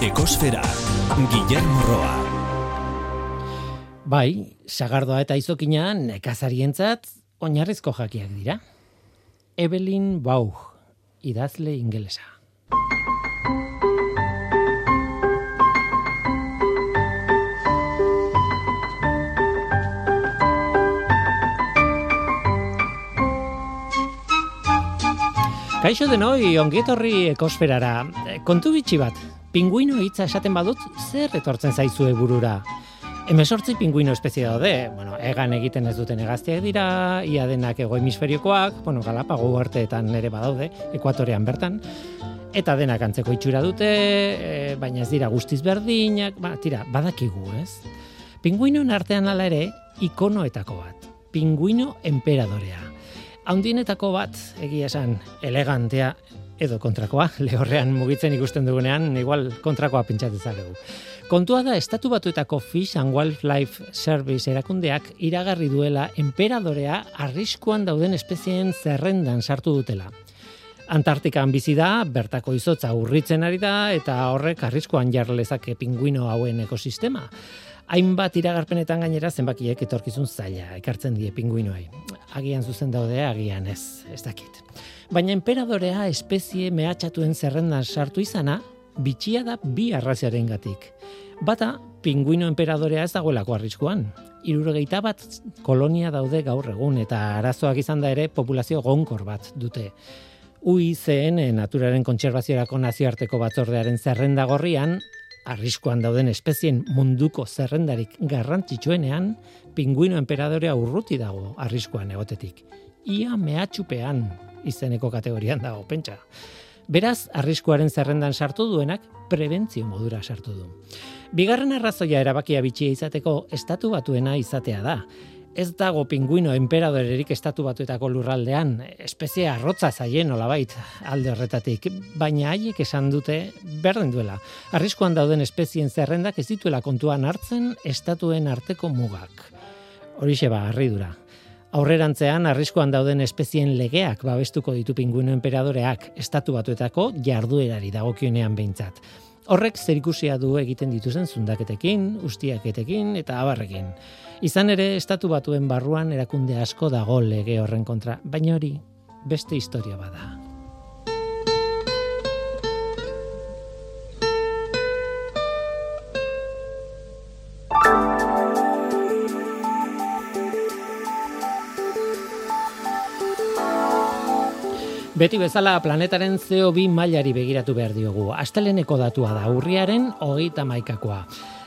Ekosfera, Guillermo Roa. Bai, sagardoa eta izokina nekazarientzat oinarrizko jakiak dira. Evelyn Bauch, idazle ingelesa. Kaixo denoi, ongietorri ekosferara. Kontu bitxi bat, pinguino hitza esaten badut, zer etortzen zaizue burura? Hemesortzi pinguino espezie daude, bueno, egan egiten ez duten egaztiak dira, ia denak ego hemisferiokoak, bueno, galapago arteetan ere badaude, ekuatorean bertan, eta denak antzeko itxura dute, e, baina ez dira guztiz berdinak, ba, tira, badakigu, ez? Pinguinoen artean ala ere, ikonoetako bat, pinguino emperadorea haundinetako bat, egia esan, elegantea edo kontrakoa, lehorrean mugitzen ikusten dugunean, igual kontrakoa pentsatzen dugu. Kontua da, estatu batuetako Fish and Wildlife Service erakundeak iragarri duela emperadorea arriskuan dauden espezien zerrendan sartu dutela. Antartikan bizi da, bertako izotza urritzen ari da, eta horrek arriskuan jarlezake pinguino hauen ekosistema hainbat iragarpenetan gainera zenbakiek etorkizun zaila ekartzen die pinguinoei. Agian zuzen daude, agian ez, ez dakit. Baina emperadorea espezie mehatxatuen zerrendan sartu izana, bitxia da bi arraziaren gatik. Bata, pinguino emperadorea ez dagoelako arriskuan. Irurogeita bat kolonia daude gaur egun eta arazoak izan da ere populazio gonkor bat dute. UICN, Naturaren Kontserbaziorako Nazioarteko Batzordearen zerrenda gorrian, arriskuan dauden espezien munduko zerrendarik garrantzitsuenean, pinguino emperadorea urruti dago arriskuan egotetik. Ia mehatxupean izeneko kategorian dago, pentsa. Beraz, arriskuaren zerrendan sartu duenak, prebentzio modura sartu du. Bigarren arrazoia erabakia bitxia izateko, estatu batuena izatea da ez dago pinguino emperadorerik estatu batuetako lurraldean, espezie arrotza zaien olabait alde horretatik, baina haiek esan dute berdin duela. Arriskuan dauden espezien zerrendak ez dituela kontuan hartzen estatuen arteko mugak. Horixe ba, arridura. Aurrerantzean, arriskuan dauden espezien legeak babestuko ditu pinguino emperadoreak estatu batuetako jarduerari dagokionean behintzat. Horrek zerikusia du egiten dituzen zundaketekin, ustiaketekin eta abarrekin. Izan ere, estatu batuen barruan erakunde asko dago lege horren kontra, baina hori beste historia bada. Beti bezala planetaren CO2 mailari begiratu behar diogu. Asteleneko datua da, urriaren hogeita maikakoa.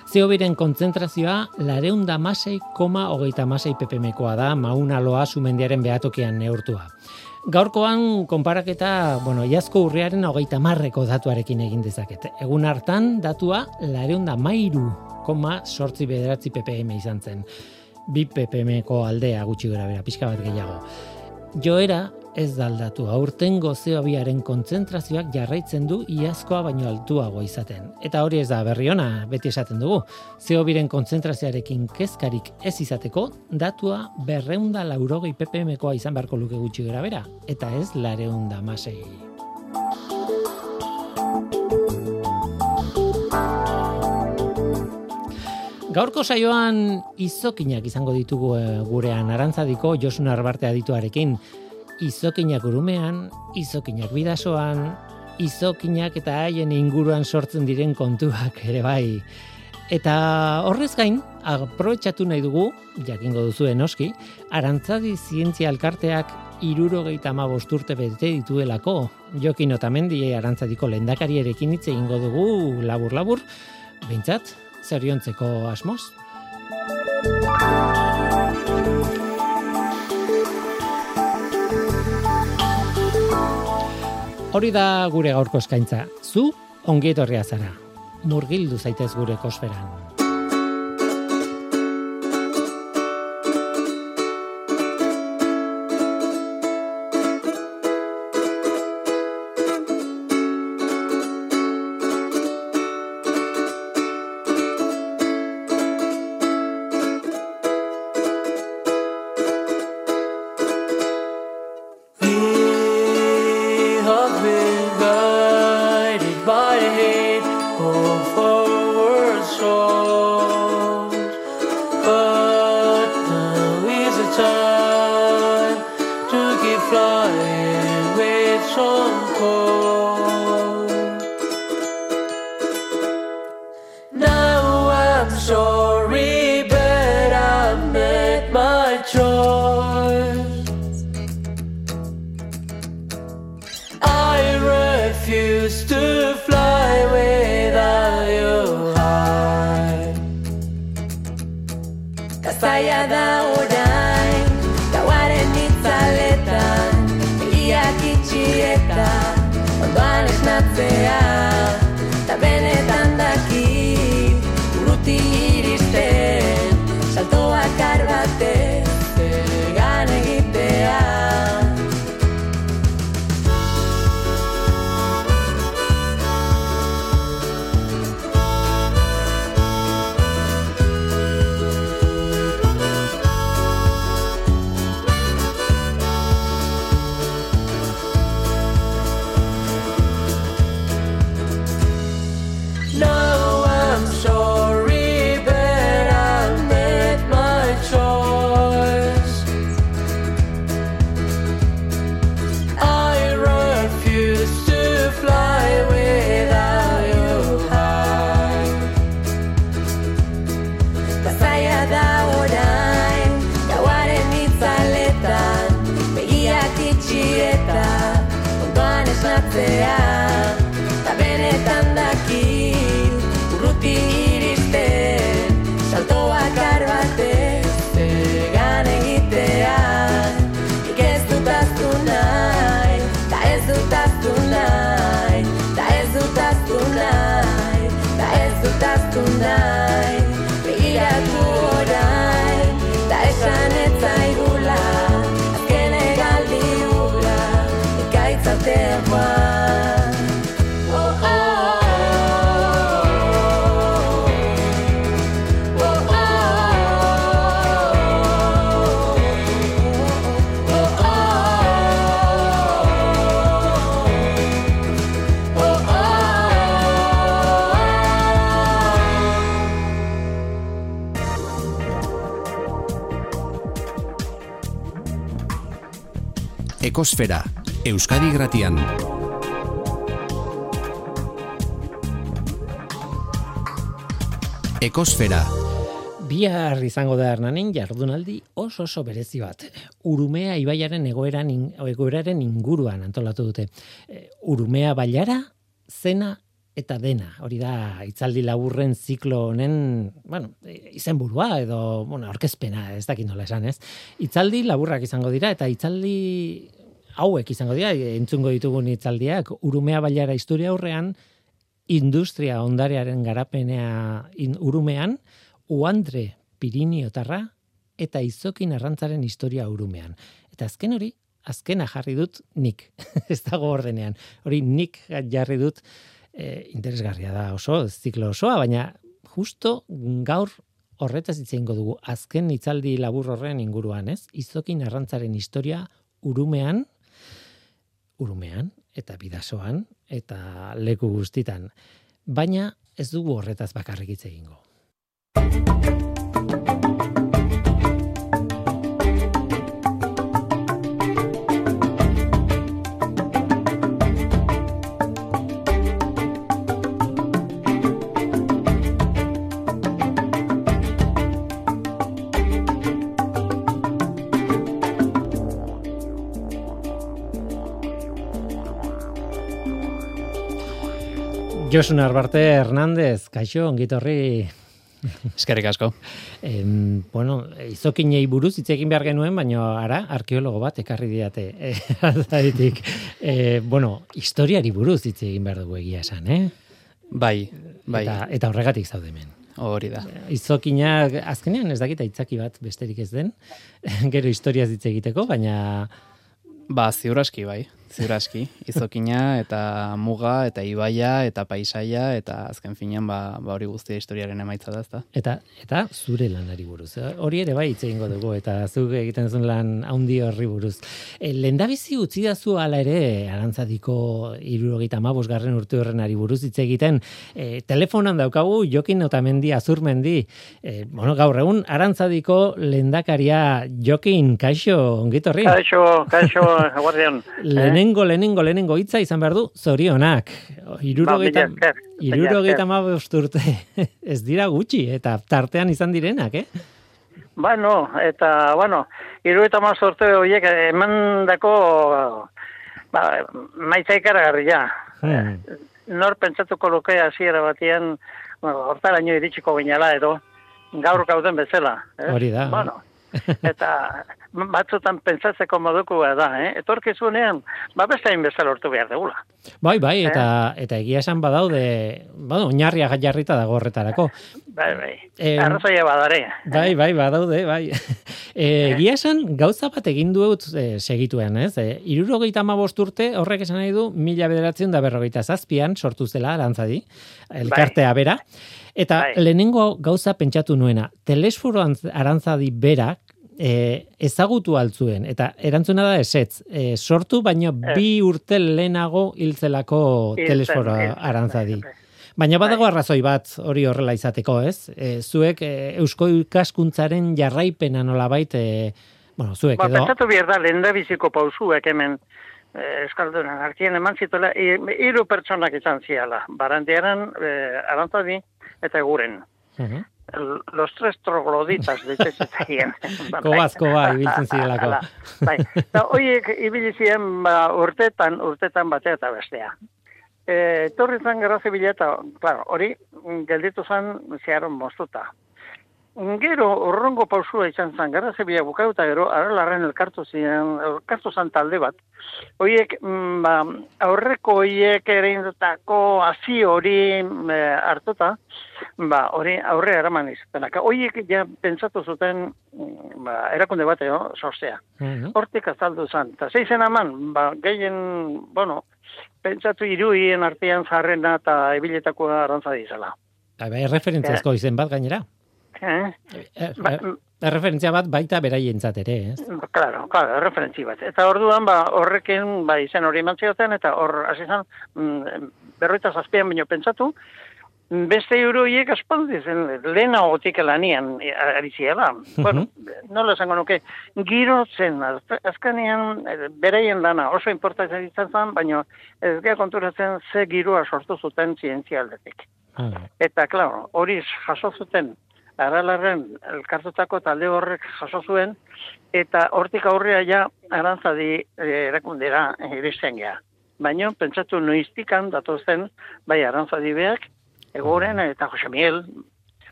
CO2ren kontzentrazioa lareunda masei koma hogeita masei ppmkoa da mauna loa sumendiaren behatokian neurtua. Gaurkoan konparaketa, bueno, iazko urriaren hogeita marreko datuarekin egin dezaket. Egun hartan datua lareunda mairu koma sortzi bederatzi ppm izan zen. Bi ppmko aldea gutxi gara bera, pixka bat gehiago. Joera ez daldatu aurten gozeobiaren kontzentrazioak jarraitzen du iazkoa baino altuago izaten. Eta hori ez da berri ona, beti esaten dugu. Zeobiren kontzentrazioarekin kezkarik ez izateko, datua berreunda laurogei ppmkoa izan beharko luke gutxi gara eta ez lareunda masei. Gaurko saioan izokinak izango ditugu eh, gurean arantzadiko Josun Arbarte adituarekin izokinak urumean, izokinak bidasoan, izokinak eta haien inguruan sortzen diren kontuak ere bai. Eta horrez gain, aprobetsatu nahi dugu, jakingo duzuen noski, arantzadi zientzia alkarteak irurogeita ama bosturte bete dituelako. Jokin otamendi arantzadiko lendakariarekin hitz egingo dugu labur-labur, behintzat, zeriontzeko asmoz. Hori da gure gaurko eskaintza. Zu ongietorria zara. Murgildu zaitez gure kosferan. te. Ekosfera, Euskadi Gratian. Ekosfera, Bihar izango da Hernanin jardunaldi oso oso berezi bat. Urumea ibaiaren egoeran in, egoeraren inguruan antolatu dute. E, Urumea bailara, zena eta dena. Hori da itzaldi laburren ziklo honen, bueno, e, izenburua edo, bueno, aurkezpena, ez dakit nola esan, ez? Itzaldi laburrak izango dira eta itzaldi hauek izango dira, entzungo ditugun itzaldiak, Urumea bailara historia aurrean, industria ondarearen garapenea in, urumean, uandre piriniotarra eta izokin arrantzaren historia urumean. Eta azken hori, azkena jarri dut nik, ez dago ordenean. Hori nik jarri dut e, interesgarria da oso, ziklo osoa, baina justo gaur horretaz hitz egingo dugu azken itzaldi labur horren inguruan, ez? Izokin arrantzaren historia urumean, urumean, eta bidasoan, eta leku guztitan. Baina ez dugu horretaz bakarrik hitz egingo. Josun Arbarte Hernández, kaixo, ongitorri Eskerrik asko. Em, bueno, izokinei buruz hitz egin behar genuen, baina ara arkeologo bat ekarri diate. Eh, Aldaitik. Eh, bueno, historiari buruz hitz egin behar dugu egia esan, eh? Bai, bai, Eta, eta horregatik zaude hemen. hori da. Izokinak azkenean ez dakita itzaki bat besterik ez den. Gero historiaz hitz egiteko, baina Ba, ziur aski, bai. Ziur aski. Izokina eta muga eta ibaia eta paisaia eta azken finean ba, ba hori guztia historiaren emaitza da, ezta? eta eta zure lanari buruz. Eh, Hori ere bai hitz egingo dugu eta zuk egiten zuen lan handi horri buruz. E, lendabizi utzi dazu hala ere Arantzadiko 75 garren urte horrenari buruz hitz egiten. E, telefonan daukagu Jokin Otamendi Azurmendi. E, bueno, gaur egun Arantzadiko lendakaria Jokin Kaixo ongitorri. Kaixo, kaixo, guardian. Lehenengo, lehenengo, lehenengo hitza izan behar du, zorionak. Irurogeita, Ba, irurogeita hamabost urte. Ez dira gutxi, eta tartean izan direnak, eh? Bueno, eta, bueno, iru eta mazorte horiek eman dako, ba, maitza ikaragarria. Hmm. Nor pentsatuko luke hasiera batean, bueno, hortaraino iritsiko ginela edo, gaur gauden bezala. eh? Hori da. Bueno, eta batzutan pentsatzeko moduko da, eh? Etorkizunean, ba beste hain bezala lortu behar degula. Bai, bai, eta eta egia esan badaude, bueno, oinarria jarrita dago horretarako. Bai, bai. Em, Arrazoia badare. Bai, bai, badaude, bai. E, egia esan, gauza bat egin dut e, segituen, ez? E, irurogeita amabost urte, horrek esan nahi du, mila bederatzen da berrogeita zazpian, sortu zela, arantzadi, elkartea bera. Eta Bai. lehenengo gauza pentsatu nuena, telesforo antz- arantzadi berak, e, ezagutu altzuen, eta erantzuna da esetz, e, sortu, baino bi urte lehenago hiltzelako telesforo arantzadi. bai, bai. Baina badago Bai. arrazoi bat hori horrela izateko, ez? E, zuek e, eusko ikaskuntzaren jarraipena nolabait, e, bueno, zuek Ba, edo... pentsatu behar da, lehen biziko pausuek hemen eh, Euskaldunan artien eman zituela, hi- hiru pertsonak izan ziala, barandiaran, eh, arantzadi eta eguren. Mhm. El- Los tres trogloditas ditzetzen Kobaz, koba, ibiltzen zirelako. Bai, eta horiek ibili ziren ba, urtetan, urtetan batea eta bestea. E, torri zan gerra zibila eta, claro, hori mm, gelditu zan zeharon moztuta. Gero, urrongo pausua izan zan, gerra zibila bukauta gero, aralarren elkartu ziren, elkartu zan talde bat. Hoiek, mm, ba, aurreko hoiek ere indutako hazi hori mm, eh, hartuta, ba, hori aurre eraman izatenak. Hoiek ja pentsatu zuten, mm, ba, erakunde bateo, sortzea. Mhm. Hortik azaldu zan. Eta zeizen aman, ba, gehien, bueno, pentsatu iruien artean zarrena eta ebiletakoa arantza dizela. Bai, bai, erreferentziazko izen bat gainera. Eh? Er, er, erreferentzia bat baita beraientzat ere, ez? Claro, claro, referentzi bat. Eta orduan, ba, horrekin, ba, izen hori eman zioten, eta hor, hasi zan, mm, berroita zazpian baino pentsatu, beste euroiek aspaldi zen, lehena otik lanian eh, ari ziela. bueno, nola esango nuke, giro zen, az- azkenean, eh, beraien lana oso importantzen izan zen, baina ez gea konturatzen ze giroa sortu zuten zientzia aldetik. Ah, Eta, klaro, hori jaso zuten, aralarren elkartutako talde horrek jaso zuen, eta hortik aurrea ja arantzadi eh, erakundera iristen gea. Baina, pentsatu noiztikan datozen, bai arantzadi beak, egoren eta Jose Miguel,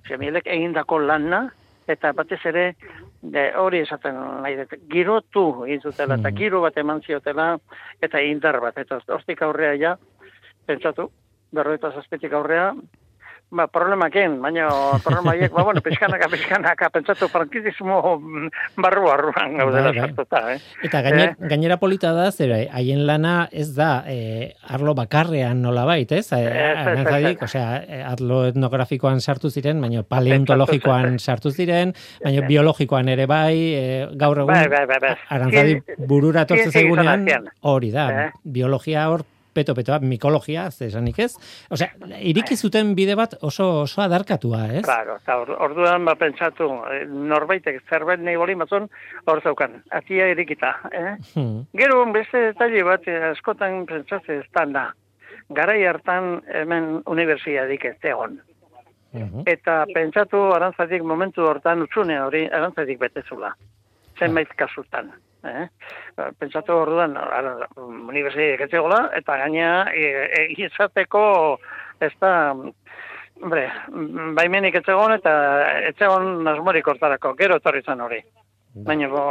Jose Miguelek egindako lana, eta batez ere, de, hori esaten nahi dut, girotu egin zutela, eta Mhm. giro bat eman ziotela, eta indar bat, eta hortik aurrea ja, pentsatu, berroita zazpetik aurrea, ba, problemaken, baina problemaiek, ba, bueno, pizkanaka, pizkanaka, pentsatu frankizismo mm, barru barruan gaudela Bai, bai. sartuta, eh? Eta gainer, gainera polita da, zera, haien lana ez da e, arlo bakarrean nolabait, ez? E, Ez, arantzadik, ez. osea, e, arlo etnografikoan sartu ziren, baina paleontologikoan sartu ziren, baina biologikoan ere bai, e, gaur egun Bai, bai, bai, burura tortzen zaigunean, hori da, Eh? biologia hor peto-petoa, mikologia, ze esanik ez? Osea, iriki zuten bide bat oso oso adarkatua, ez? Claro, eta or, orduan ba pentsatu, eh, norbaitek zerbait nahi boli mazun, hor zaukan, atia erikita, eh? Hmm. Gero beste detalle bat eh, askotan pentsatze ez da. Garai hartan hemen unibertsitatik ez egon. Mhm. Eta pentsatu arantzatik momentu hortan utzune hori arantzatik betezula. Zenbait kasutan. Eh? Pentsatu orduan ara, unibertsitatik ez egola, eta gaina e, e, izateko ez da Hombre, baimenik ez egon eta ez egon asmorik hortarako, gero etorri zen hori. Baina, bo,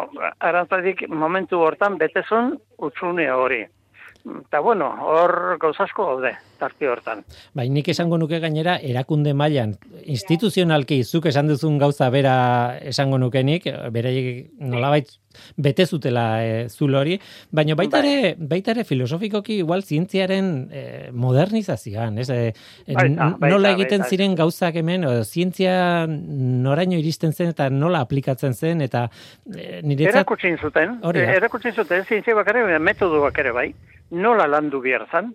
arantzatik momentu hortan betezun utzune hori. Eta bueno, hor gauzasko gaude, tarte hortan. Bai, nik esango nuke gainera erakunde mailan instituzionalki zuk esan duzun gauza bera esango nukenik, beraiek nolabait bete zutela e, zulo hori, baina baita Bai. ere, baita ere filosofikoki igual zientziaren e, modernizazioan, ez? E, Baita, baita, nola egiten baita. ziren gauzak hemen, o, zientzia noraino iristen zen eta nola aplikatzen zen eta e, niretzat Erakutsin zuten, Hori eh, erakutsin zuten, zientzia bakare, metodoak ere bai, nola landu behar zan,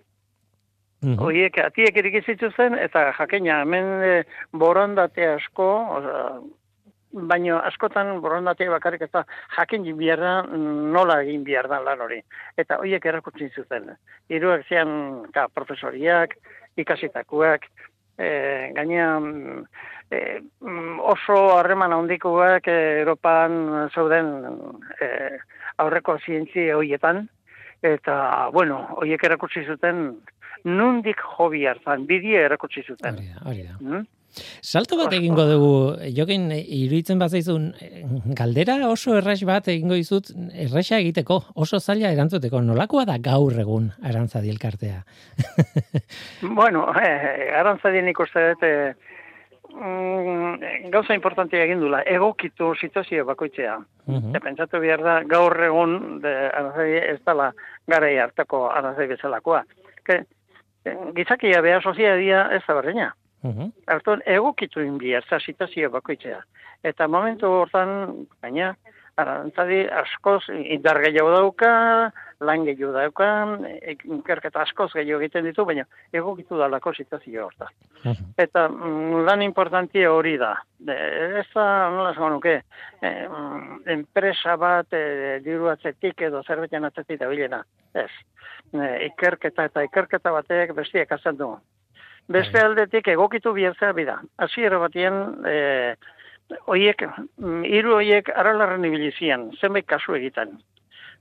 Mhm. Oiek atiek iriki zituzten eta jakina hemen e, borondate asko, osea, baino askotan borondate bakarrik ez da jakin behar da nola egin behar da lan hori. Eta hoiek erakutsi zuten. Hiruak zian ka, profesoriak, ikasitakoak, e, gaina mm, e, mm, oso harreman handikoak Europan zeuden e, aurreko zientzia hoietan, Eta, bueno, horiek erakutsi zuten, nundik hobi hartan, bidia erakutsi zuten. Hori da, hori da. Mm? Salto bat egingo dugu, jokin iruditzen bat zaizun, galdera oso erraz bat egingo dizut, erresa egiteko, oso zaila erantzuteko, nolakoa da gaur egun arantzadi elkartea? Bueno, eh, arantzadien ikuste dut, eh, mm, gauza importantia egin dula, egokitu situazio bakoitzea. Mhm. Eta pentsatu behar da, gaur egun, de, arantzadi ez dela garai hartako arantzadi bezalakoa. Ke, eh, gizakia beha soziadia ez da berdina. Mhm. Artuan, egokitu inbia, ez da situazio bakoitzea. Eta momentu hortan, baina, arantzadi askoz indar gehiago dauka, lan gehiago dauka, ikerketa askoz gehiago egiten ditu, baina egokitu dalako situazio hortan. Mhm. Eta mm, lan importantia hori da. De, ez da, nola esan nuke, eh, enpresa bat eh, diru atzetik edo zerbetan atzetik da bilena. Ez. Eh, ikerketa eta ikerketa batek bestiek azaldu. du. Beste aldetik egokitu bihurtzea bida. Hasiera batien, eh, oiek, mm, hiru oiek aralarren ibili zian, zenbait kasu egiten.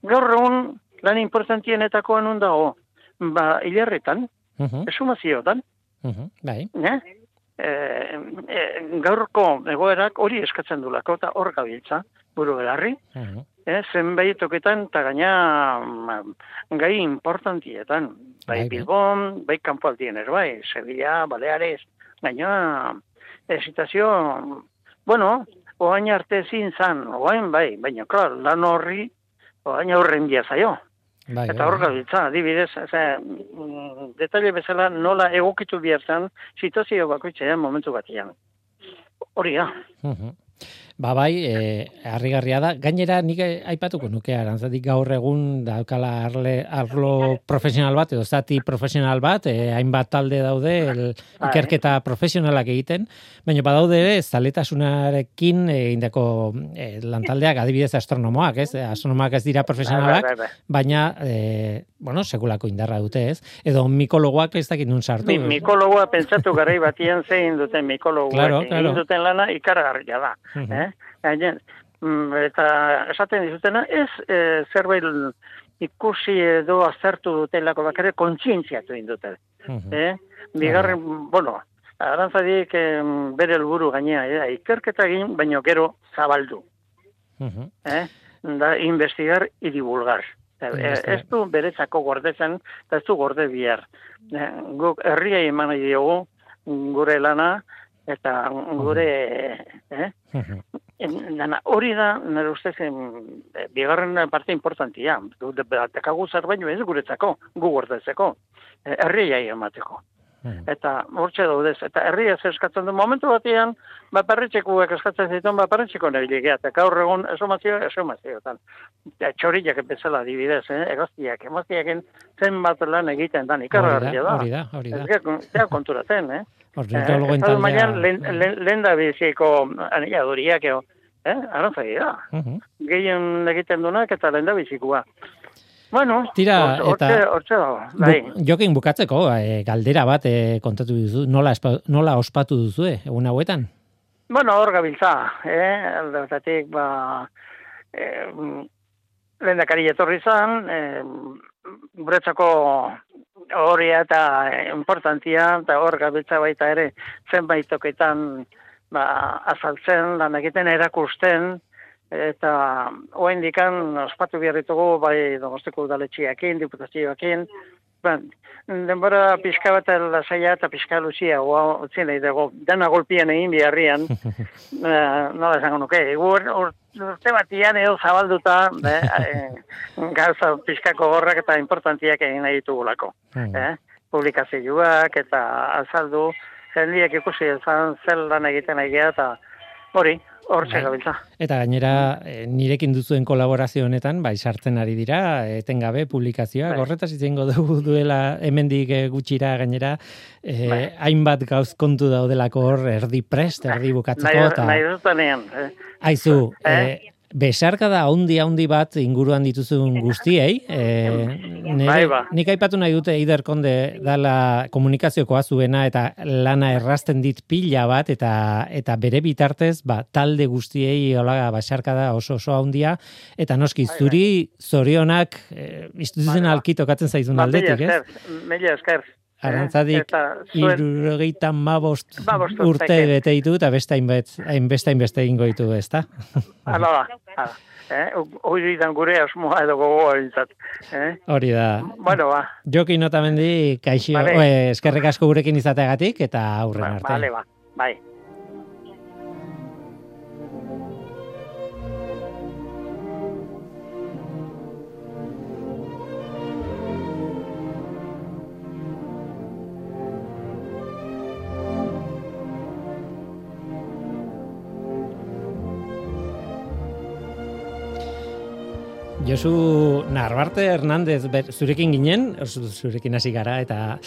Gaur egun, lan importantienetako anun dago, ba, hilarretan, Mhm. esumaziotan, Mhm. Bai. ne? E, e, gaurko egoerak hori eskatzen dulako, eta hor gabiltza, buru belarri, Mhm. e, zenbait toketan, eta gaina gai importantietan, Bai, bai bai. Bilbon, bai kanpoaldien ere, bai, Sevilla, Baleares, gaina, e, situazio, bueno, oain arte ezin zan, oain bai, baina, klar, lan horri, oain aurren dia zaio. Bai, Eta bai. hor gabiltza, adibidez, ze, mm, detaile bezala nola egokitu bihartan situazio bakoitzean momentu batean. Hori da. Mhm. Ba bai, e, harrigarria da. Gainera nik aipatuko nuke arantzatik gaur egun daukala arle, arlo profesional bat edo zati profesional bat, e, hainbat talde daude el, Bai. ikerketa profesionalak egiten, baina badaude ere zaletasunarekin egindako e, lantaldeak adibidez astronomoak, ez? Astronomoak ez dira profesionalak, Bai, bai, bai. baina e, bueno, sekulako indarra dute, ez? Edo mikologoak ez dakit nun sartu. Mi, mikologoa pentsatu garai batian zein duten mikologoak Claro, claro. duten lana ikaragarria da. Mhm. eh? Gainen, mm, eta esaten dizutena ez e, zerbait ikusi edo azertu dutelako bakare kontzientziatu egin dute. Mhm. Eh? Bigarren, bueno, arantzadik em, bere helburu gainea, eh? ikerketa egin, baino gero zabaldu. Mhm. eh? da investigar y divulgar. Eh, Investigar. Ez du beretzako gordetzen, eta ez du gorde bihar. Eh, Guk herriai eman diogu gure lana, eta gure... Eh? Dana, hori da, nire ustez, bigarren parte importantia. Dekagu zer baino ez guretzako, gu gordetzeko. Eh, Herriai emateko. Eta hortxe daudez, eta herria zer eskatzen du momentu batean, ba eskatzen zituen, ba perretxeko nebiligea, eta gaur egun esomazio, esomazioetan. Ja, txoriak bezala adibidez, eh? egaztiak, emaztiaken zenbat lan egiten dan, ikargarria da. Hori da, hori da. Ez gara, konturatzen, eh? Estatu taldea. mailan lehen, lehen, lehen da biziko aniaduriak, eo, eh? Arantzai da. Mhm. Gehien egiten dunak eta lehen da bizikoa. Bueno, Tira, hortxe, eta- hortxe dago, bai. Bu, jokin bukatzeko, e, galdera bat e, kontatu duzu, nola, espa, nola ospatu duzu, egun hauetan? Bueno, hor gabiltza, eh? Aldertatik, ba, eh, lehen dakari etorri zan, eh, guretzako hori eta importantia, eta hor gabiltza baita ere, zenbait toketan, ba, azaltzen, lan egiten erakusten, eta oain dikan ospatu behar ditugu, bai donosteko udaletxiakin, diputazioakin, ba, denbora pixka bat lasaia eta pixka luzia, oa, utzi nahi dugu, dena golpien egin biharrian, eh, nola esango nuke, ur, ur, urte batian edo zabalduta, eh, gauza pixkako gorrak eta importantiak egin nahi ditugulako. Hmm. Eh? Publikazioak eta azaldu, jendiek ikusi ezan zel lan egiten nahi eta hori, hortxe Bai. gabiltza. Eta gainera, e, nirekin duzuen kolaborazio honetan, bai, sartzen ari dira, etengabe publikazioak, Bai. horretaz izango dugu duela hemendik e, gutxira gainera, e, Bai. hainbat gauz kontu daudelako hor, erdi prest, erdi bukatzeko, Nahi, eta nahi dutenean. Eh? aizu, Eh? E, Besarkada haundi haundi bat inguruan dituzun guztiei, e, nire, Bai, ba. nik aipatu nahi dute Eider Konde dala komunikaziokoa zuena eta lana errazten dit pila bat eta eta bere bitartez ba, talde guztiei hola besarkada oso oso handia eta noski Bai, zuri zorionak e, instituzionalki tokatzen zaizun Ba, aldetik, ez? mila esker. Eh, Arantzadik zuen, irurogeita mabost urte bete ditu eta beste hainbet, hainbeste hainbeste egingo ditu, ala da, ala. Eh, hori dan gure asmoa edo gogoa bintzat. Eh? Hori da. Bueno, ba, Joki notamendi kaixo, Vale. oe, eskerrik asko gurekin izateagatik eta aurren ba, arte. vale, ba, bai. Josu Narbarte Hernandez ber, zurekin ginen, zu- zurekin hasi gara eta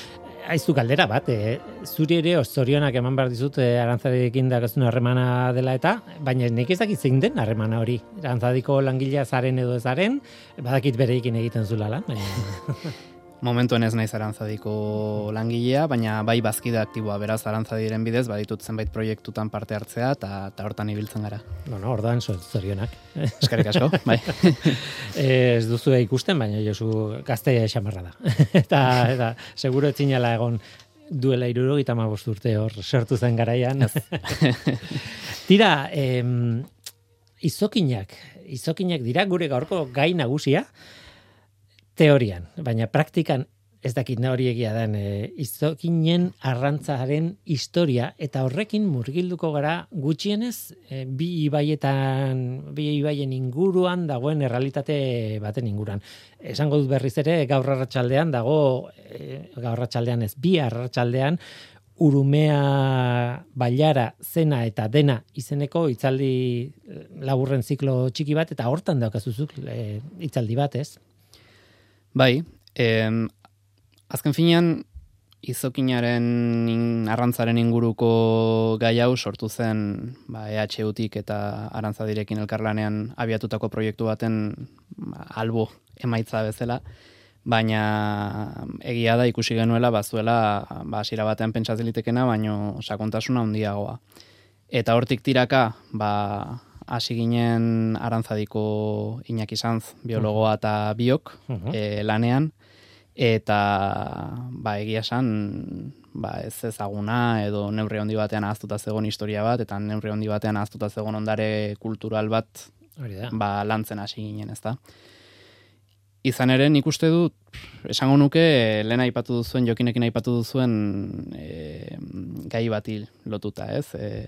aizu galdera bat, e, zuri ere zorionak eman behar dizut e, arantzarekin dakazun harremana dela eta, baina nik ez dakit zein den harremana hori. Arantzadiko langilea zaren edo ezaren, badakit bereikin egiten zula lan. baina- Momentuen ez naiz arantzadiko langilea, baina bai bazkide aktiboa beraz arantzadiren bidez, baditut zenbait proiektutan parte hartzea eta, eta hortan ibiltzen gara. bueno, ordan zo- zorionak. Eskerrik asko, bai. ez duzu ikusten, baina Josu gazte xamarra da. eta, eta seguro etzinala egon duela irurogeita hamabost urte hor sortu zen garaian. Tira, em, izokinak, izokinak dira gure gaurko gai nagusia, teorian, baina praktikan ez dakit hori egia den, e, izokinen arrantzaren historia, eta horrekin murgilduko gara gutxienez e, bi ibaietan, bi ibaien inguruan dagoen errealitate baten inguruan. Esango dut berriz ere, gaur arratsaldean dago, e, gaur arratsaldean ez, bi arratsaldean urumea bailara zena eta dena izeneko hitzaldi eh, laburren ziklo txiki bat eta hortan daukazuzuk e, hitzaldi bat, ez? Bai, em, azken finean, izokinaren in- arrantzaren inguruko gai hau sortu zen ba, EHUtik eta arantzadirekin elkarlanean abiatutako proiektu baten ba, albo emaitza bezala, baina egia da ikusi genuela bazuela ba, hasiera batean pentsatzen litekena, baino sakontasuna handiagoa. Eta hortik tiraka, ba, hasi ginen arantzadiko Iñaki Sanz, biologoa eta biok, e, lanean, eta ba, egia esan ba, ez ezaguna edo neurri handi batean ahaztuta zegon historia bat, eta neurri handi batean ahaztuta zegon ondare kultural bat Hori da. ba, lantzen hasi ginen, ezta. Izan ere, nik uste dut, esango nuke, lehen aipatu duzuen, jokinekin aipatu duzuen e, gai bati lotuta, ez? E,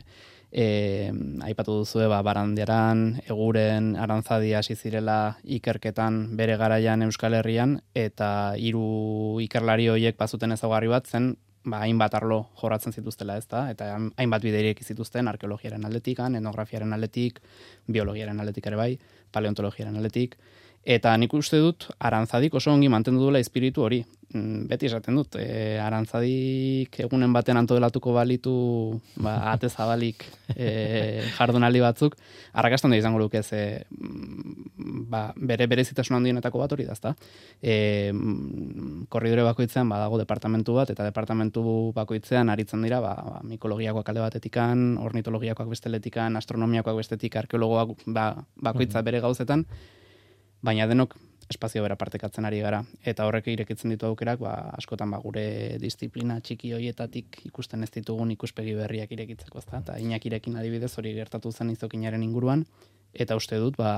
e, aipatu duzue, ba, barandiaran, eguren, arantzadi hasi zirela ikerketan bere garaian Euskal Herrian, eta hiru ikerlari horiek bazuten ezaugarri bat zen, ba, hainbat arlo jorratzen zituztela, ez da? Eta hainbat bideirik zituzten, arkeologiaren aldetik, etnografiaren aldetik, biologiaren aldetik ere bai, paleontologiaren aldetik, Eta nik uste dut, arantzadik oso ongi mantendu duela espiritu hori. Mm, Beti esaten dut, e, arantzadik egunen batean antolatuko balitu ba, ate zabalik e, jardunaldi batzuk, arrakastan da izango luke ze mm, ba, bere berezitasun handienetako bat hori da, ezta? E, mm, korridore bakoitzean badago departamentu bat, eta departamentu bakoitzean aritzen dira, ba, ba, mikologiakoak alde batetikan, ornitologiakoak besteletikan, astronomiakoak bestetik, arkeologoak ba, bakoitza bere gauzetan, baina denok espazio bera partekatzen ari gara. Eta horrek irekitzen ditu aukerak, ba, askotan ba, gure disiplina txiki hoietatik ikusten ez ditugun ikuspegi berriak irekitzeko, ezta? Eta inakirekin adibidez hori gertatu zen izokinaren inguruan, eta uste dut, ba,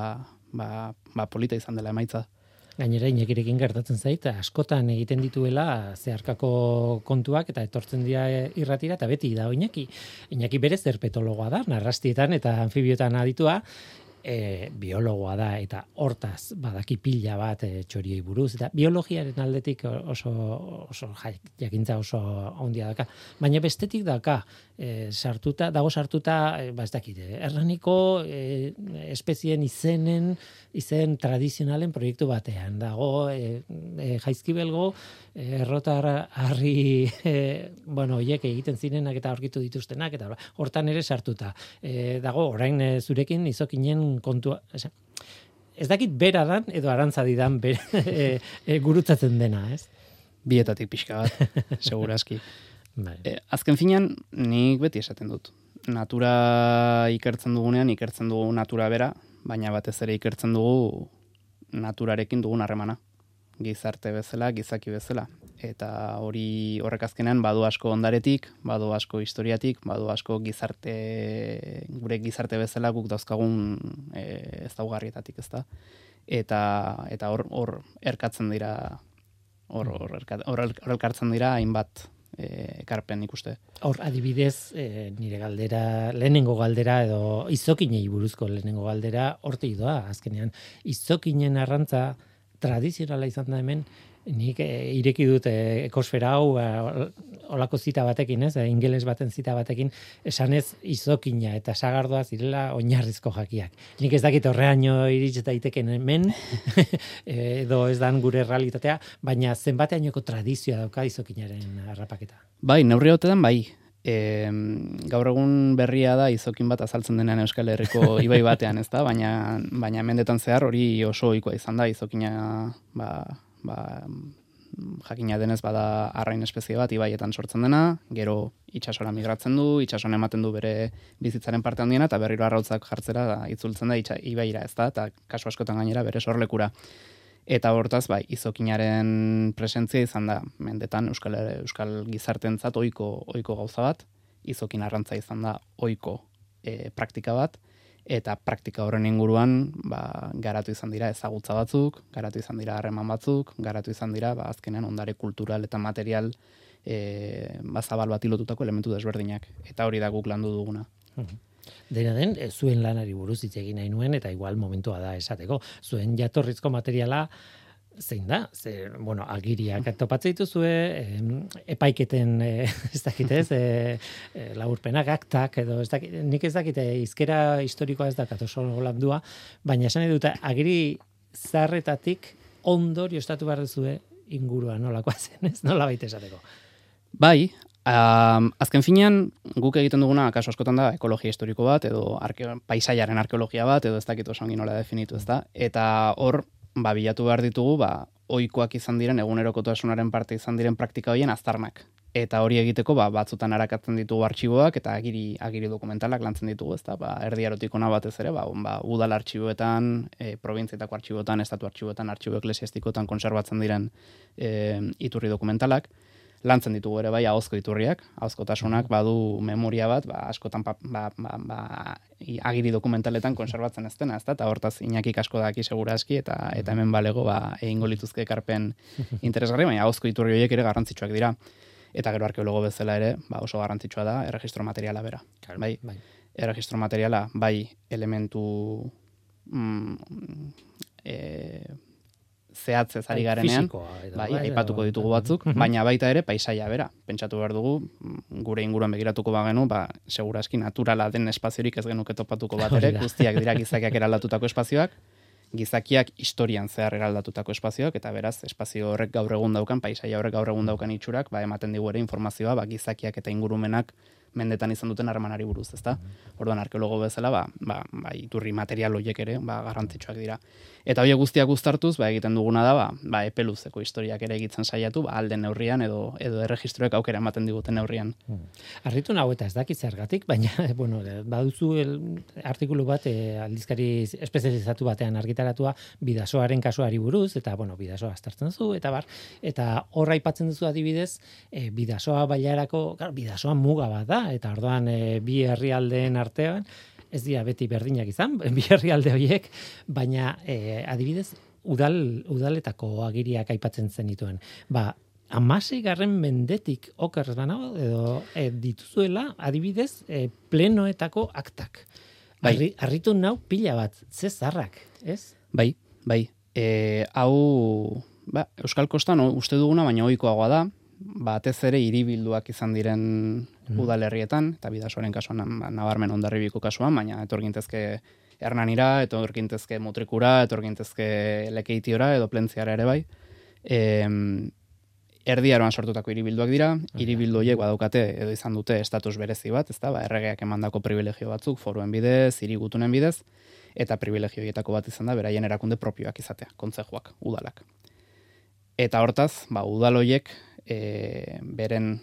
ba, ba polita izan dela emaitza. Gainera inekirekin gertatzen zait, askotan egiten dituela zeharkako kontuak eta etortzen dira irratira eta beti da Iñaki. Iñaki berez herpetologoa da, narrastietan eta anfibiotan aditua, e, biologoa da eta hortaz badaki pila bat e, txoriei buruz. Eta biologiaren aldetik oso oso ja- jakintza oso handia daka baina bestetik daka e, sartuta dago sartuta e, ba ez dakit e, erraniko e, espezien izenen izen tradizionalen proiektu batean dago e, e, jaizkibelgo e, errotar harri e, bueno hoiek egiten zirenak eta aurkitu dituztenak eta hortan ere sartuta e, dago orain e, zurekin izokinen kontua, ez, ez dakit bera dan edo arantza didan bera, e, e, gurutzatzen dena, ez? Bietatik pixka bat, segurazki. Bai. E, azken finean, nik beti esaten dut. Natura ikertzen dugunean, ikertzen dugu natura bera, baina batez ere ikertzen dugu naturarekin dugun harremana. Gizarte bezala, gizaki bezala. Eta hori horrek azkenean badu asko ondaretik, badu asko historiatik, badu asko gizarte, gure gizarte bezala guk dauzkagun e, ez daugarrietatik, ez da? Eta, eta hor, hor erkatzen dira, hor, hor, erka- hor, hor elkartzen dira hainbat ekarpen ikuste. Hor, adibidez, e, nire galdera, lehenengo galdera edo izokinei buruzko lehenengo galdera, hortik doa, azkenean. Izokinen arrantza tradizionala izan da hemen, nik e, ireki dut e, ekosfera hau, e, olako zita batekin, ez, e, ingeles baten zita batekin, esanez izokina eta sagardoa zirela oinarrizko jakiak. Nik ez dakit horreaino irits daiteken hemen, edo ez dan gure realitatea, baina zenbateainoko tradizioa dauka izokinaren harrapaketa. Bai, neurri hotetan bai. E, gaur egun berria da izokin bat azaltzen denean Euskal Herriko ibai batean, ez da? Baina, baina mendetan zehar hori oso ohikoa izan da, izokina ba, ba, jakina denez bada arrain espezie bat ibaietan sortzen dena, gero itsasora migratzen du, itsasoan ematen du bere bizitzaren parte handiena, eta berriro arrautzak jartzera da, itzultzen da itxa, ibaira, ez da? Eta kasu askotan gainera bere sorlekura. Eta hortaz, bai, izokinaren presentzia izan da, mendetan Euskal, Euskal gizartentzat ohiko ohiko gauza bat, izokin arrantza izan da ohiko e, praktika bat, eta praktika horren inguruan ba, garatu izan dira ezagutza batzuk, garatu izan dira harreman batzuk, garatu izan dira ba, azkenean ondare kultural eta material e, ba, zabal bat lotutako elementu desberdinak. Eta hori da guk landu duguna. Dena den, eh, zuen lanari buruz hitz egin nahi nuen, eta igual momentua da esateko. Zuen jatorrizko materiala, zein da? Ze, bueno, agiriak topatzen dituzue, em, epaiketen, eh, ez dakit ez, eh, eh, laburpenak, aktak, edo ez dakit, nik ez dakit, eh, izkera historikoa ez dakat oso landua, baina esan dut, agiri zarretatik ondorio estatu behar duzue ingurua nolakoa zen, ez? Nola baita esateko. Bai, um, azken finean guk egiten duguna kaso askotan da ekologia historiko bat edo arke, paisaiaren arkeologia bat edo ez dakit oso nola definitu ez da. Eta hor, ba, bilatu behar ditugu, ba, oikoak izan diren, egunerokotasunaren parte izan diren praktika horien aztarnak. Eta hori egiteko, ba, batzutan arakatzen ditugu artxiboak eta agiri, agiri dokumentalak lantzen ditugu, ez da, ba, erdi erotik ona batez ere, ba, ba, udal artxiboetan, e, provintzietako artxiboetan, estatu artxiboetan, artxibo eklesiastikotan konserbatzen diren e, iturri dokumentalak lantzen ditugu ere bai ahozko iturriak, ahozkotasunak badu memoria bat, ba, askotan pa, ba, ba, ba, agiri dokumentaletan konserbatzen ez dena, ez da, eta hortaz inakik asko daki seguraski, eta eta hemen balego ba, egingo lituzke ekarpen interesgarri, baina ahozko iturri horiek ere garrantzitsuak dira. Eta gero arkeologo bezala ere, ba, oso garrantzitsua da erregistro materiala bera. bai, bai. erregistro materiala bai elementu mm, e, zehatzez ari garenean, Fisikoa, edo, bai, bai, aipatuko edo- ditugu batzuk, Mhm. baina baita ere paisaia bera. Pentsatu behar dugu, gure inguruan begiratuko bagenu, ba, seguraski naturala den espaziorik ez genuke topatuko bat ere, guztiak dira gizakiak eraldatutako espazioak, gizakiak historian zehar eraldatutako espazioak, eta beraz, espazio horrek gaur egun daukan, paisaia horrek gaur egun daukan itxurak, ba, ematen digu ere informazioa, ba, gizakiak eta ingurumenak mendetan izan duten harremanari buruz, ezta? Orduan arkeologo bezala, ba, ba, ba iturri material horiek ere, ba, garrantzitsuak dira. Eta horiek guztiak uztartuz, ba, egiten duguna da, ba, ba epeluzeko historiak ere egitzen saiatu, ba, alden neurrian edo edo erregistroek aukera ematen diguten neurrian. Arritu nago eta ez dakit zergatik, baina, bueno, baduzu el, artikulu bat eh, aldizkari espezializatu batean argitaratua bidasoaren kasuari buruz, eta, bueno, bidasoa aztertzen zu, eta bar, eta horra aipatzen duzu adibidez, eh, bidasoa bailarako, claro, bidasoa muga bat da, eta orduan eh, bi herrialdeen artean, ez dira beti berdinak izan, bi herrialde horiek, baina eh, adibidez, udal, udaletako agiriak aipatzen zenituen. Ba, amasei garren mendetik oker banago, edo e, dituzuela, adibidez, e, plenoetako aktak. Bai. Arri, arritu nau pila bat, ze zarrak, ez? Bai, bai. E, hau, ba, Euskal Kostan uste duguna, baina ohikoagoa da, batez ere hiribilduak izan diren udalerrietan, eta bidasoaren kasuan ba, nabarmen ondarribiko kasuan, baina etorgintezke Hernanira, etorgintezke Mutrikura, etorgintezke Lekeitiora edo Plentziara ere bai. E, erdiaroan sortutako hiribilduak dira, hiribildu horiek badaukate edo izan dute estatus berezi bat, ezta? Ba, erregeak emandako privilegio batzuk foruen bidez, hirigutunen bidez, eta privilegioietako bat izan da beraien erakunde propioak izatea, kontzejuak, udalak. Eta hortaz, ba, udaloiek e, beren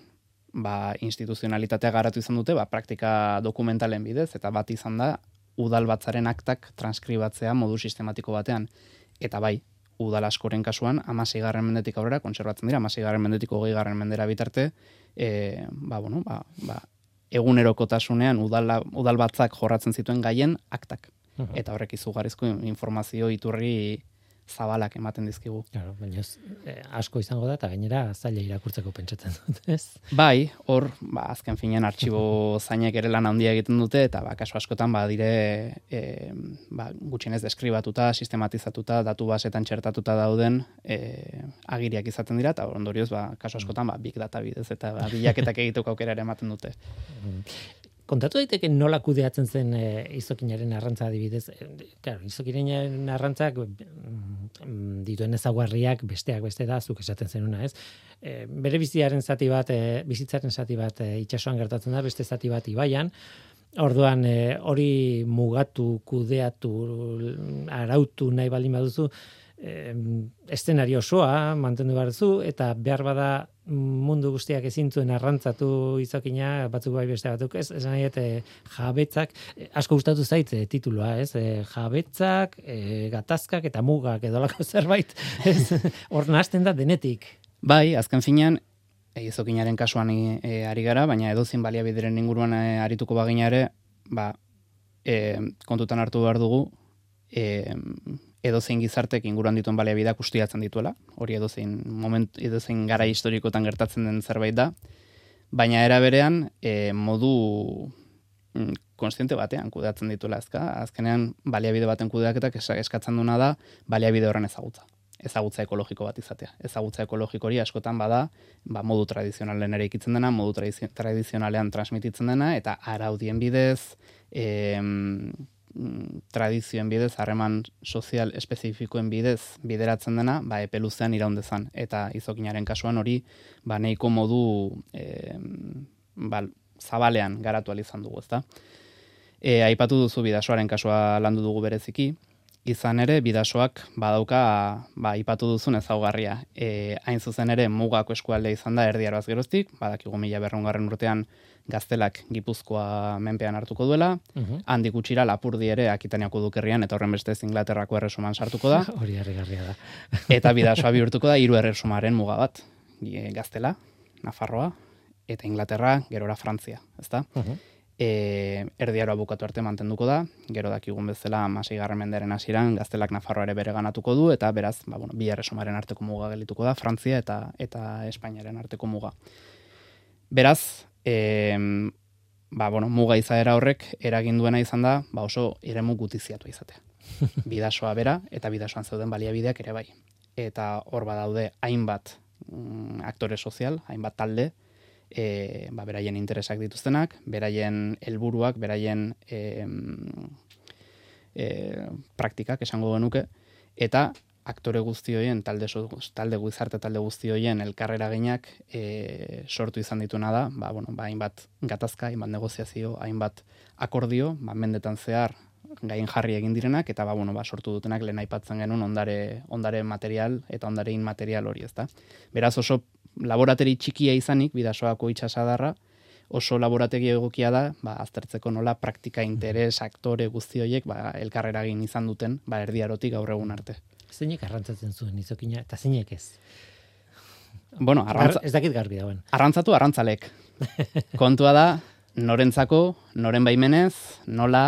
ba, instituzionalitatea garatu izan dute, ba, praktika dokumentalen bidez, eta bat izan da, udal batzaren aktak transkribatzea modu sistematiko batean. Eta bai, udal askoren kasuan, amasei garren mendetik aurrera, kontserbatzen dira, amasei garren mendetik hogei garren mendera bitarte, e, ba, bueno, ba, ba, egunerokotasunean udala, udal batzak jorratzen zituen gaien aktak. Eta horrek izugarrizko informazio iturri zabalak ematen dizkigu. Claro, baina eh, asko izango da, eta gainera zaila irakurtzeko pentsatzen dut, ez? Bai, hor, ba, azken finean artxibo zainek ere lan handia egiten dute, eta ba, kasu askotan ba, dire e, ba, gutxienez deskribatuta, sistematizatuta, datu basetan txertatuta dauden e, agiriak izaten dira, eta ondorioz, ba, kasu askotan, ba, big data bidez, eta ba, bilaketak egiteko aukera ere ematen dute. Kontatu daiteke nola kudeatzen zen e, izokinaren arrantza adibidez. E, claro, izokinaren arrantzak mm, dituen ezaguarriak besteak beste da, zuk esaten zenuna, ez? E, bere bizitzaren zati bat, e, bizitzaren zati bat e, itsasoan gertatzen da, beste zati bat ibaian. Orduan hori mugatu, kudeatu, arautu nahi baldin baduzu, e, estenario osoa mantendu behar zu, eta behar bada mundu guztiak ezin zuen arrantzatu izokina, batzuk bai beste batzuk, ez, esan nahi, e, jabetzak, e, asko gustatu zait e, titulua, ez, e, jabetzak, e, gatazkak eta mugak edolako zerbait, ez, hor nahazten da denetik. Bai, azken finean, izokinaren kasuan e, ari gara, baina edozin baliabideren inguruan e, arituko bagina ere, ba, e, kontutan hartu behar dugu, e, edozein gizartek inguruan dituen baliabideak ustiatzen dituela. Hori edozein moment edozein gara historikotan gertatzen den zerbait da. Baina era berean, e, modu mm, konstiente batean kudeatzen dituela ezka. Azkenean baliabide baten kudeaketak eskatzen duna da baliabide horren ezagutza. Ezagutza ekologiko bat izatea. Ezagutza ekologiko hori askotan bada, ba, modu tradizionalen ere ikitzen dena, modu tradizionalean transmititzen dena, eta araudien bidez, e, Mm, tradizioen bidez, harreman sozial espezifikoen bidez bideratzen dena, ba, epeluzean iraundezan. Eta izokinaren kasuan hori, ba, neiko modu e, ba, zabalean garatu izan dugu, ezta? E, aipatu duzu bidasoaren kasua landu dugu bereziki, izan ere bidasoak badauka ba aipatu duzun ezaugarria. E, hain zuzen ere mugako eskualde izan da erdiaroaz geroztik, badakigu mila berrungarren urtean gaztelak gipuzkoa menpean hartuko duela, uh -huh. handik utxira lapurdi ere akitaniako dukerrian, eta horren beste Inglaterrako erresuman sartuko da. Hori harrigarria da. eta bidasoa bihurtuko da hiru erresumaren muga bat. Gaztela, Nafarroa, eta Inglaterra, gerora Frantzia, ezta? Uh -huh. E, erdiaroa bukatu arte mantenduko da, gero dakigun bezala masei garren hasieran gaztelak Nafarroa ere bere ganatuko du, eta beraz, ba, bueno, bi erresumaren arteko muga gelituko da, Frantzia eta eta Espainiaren arteko muga. Beraz, e, ba, bueno, muga izaera horrek eragin duena izan da, ba oso eremu gutiziatu izatea. Bidasoa bera eta bidasoan zeuden baliabideak ere bai. Eta hor badaude hainbat mm, aktore sozial, hainbat talde, e, ba, beraien interesak dituztenak, beraien helburuak, beraien e, e, praktikak esango genuke, eta aktore guzti hoien, talde, talde guzarte talde guzti hoien elkarrera ginak e, sortu izan dituna da, ba, bueno, ba, hainbat gatazka, hainbat negoziazio, hainbat akordio, ba, mendetan zehar gain jarri egin direnak, eta ba, bueno, ba, sortu dutenak lehen aipatzen genuen ondare, ondare material eta ondare material hori, ezta. Beraz oso laborateri txikia izanik, bidasoako itxasadarra, oso laborategi egokia da, ba, aztertzeko nola praktika interes, aktore guzti horiek, ba, elkarrera egin izan duten, ba, erdiarotik gaur egun arte. Zeinek arrantzatzen zuen izokina, eta zeinek ez? Bueno, arrantza... Ez dakit garbi dauen. Arrantzatu arrantzalek. Kontua da, norentzako, noren baimenez, nola,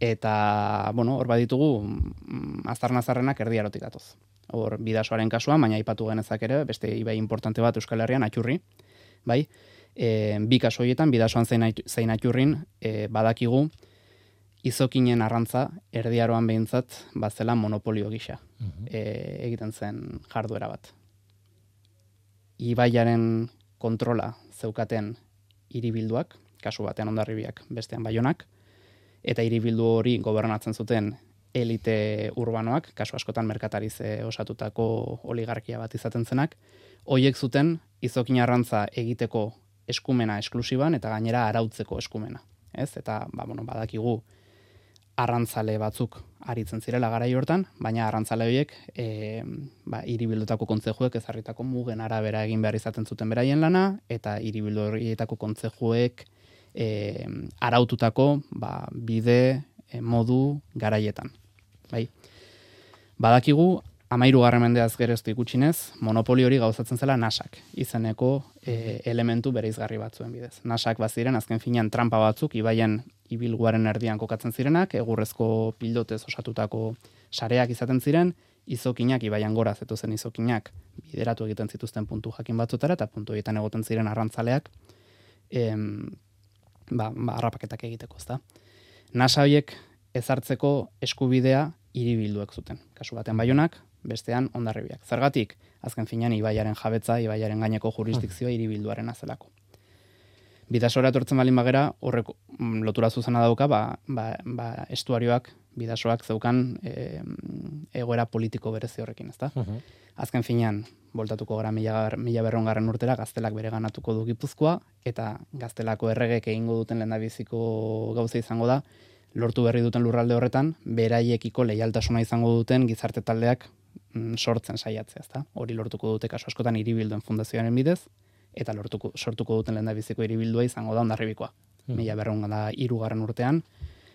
eta, bueno, hor baditugu, mm, azarnazarrenak erdiarotik datoz. Hor, bidasoaren kasuan, baina ipatu genezak ere, beste ibai importante bat Euskal Herrian, atxurri, bai? E, bi kasu horietan, bidasoan zein atxurrin, e, badakigu, izokinen arrantza erdiaroan behintzat bazela monopolio gisa mhm. e, egiten zen jarduera bat. Ibaiaren kontrola zeukaten hiribilduak, kasu batean ondarribiak bestean baionak, eta hiribildu hori gobernatzen zuten elite urbanoak, kasu askotan merkatariz osatutako oligarkia bat izaten zenak, hoiek zuten izokin arrantza egiteko eskumena esklusiban eta gainera arautzeko eskumena. Ez? Eta ba, bueno, badakigu arrantzale batzuk aritzen zirela garai hortan, baina arrantzale horiek e, ba, iribildutako kontzejuek ezarritako mugen arabera egin behar izaten zuten beraien lana, eta iribildu horietako kontzejuek e, araututako ba, bide, modu garaietan. Bai. Badakigu, amairu garren mendeaz gereztu ikutxinez, monopoli hori gauzatzen zela nasak, izeneko e, elementu bereizgarri batzuen bidez. Nasak baziren, azken finean trampa batzuk, ibaien ibilguaren erdian kokatzen zirenak, egurrezko pildotez osatutako sareak izaten ziren, izokinak ibaian gora zetu zen izokinak bideratu egiten zituzten puntu jakin batzutara, eta puntu egiten egoten ziren arrantzaleak, em, ba, ba, harrapaketak egiteko, ezta. Nasa horiek ezartzeko eskubidea hiribilduek zuten. Kasu batean baionak, bestean ondarribiak. Zergatik, azken finean ibaiaren jabetza, ibaiaren gaineko jurisdikzioa hiribilduaren azelako. Bidasora etortzen balin bagera, horrek mm, lotura zuzena dauka, ba, ba, ba estuarioak, bidasoak zeukan e, egoera politiko berezi horrekin, ezta? Azken finean, voltatuko gara mila, mila berrongarren urtera, gaztelak bere ganatuko du gipuzkoa, eta gaztelako erregek egingo duten lehendabiziko gauza izango da, lortu berri duten lurralde horretan, beraiekiko leialtasuna izango duten gizarte taldeak mm, sortzen saiatzea, ezta? Hori lortuko dute kasu askotan hiribilduen fundazioaren bidez eta lortuko sortuko duten lehendabiziko hiribildua izango da Hondarribikoa. Hmm. Mila berrehun da hirugarren urtean,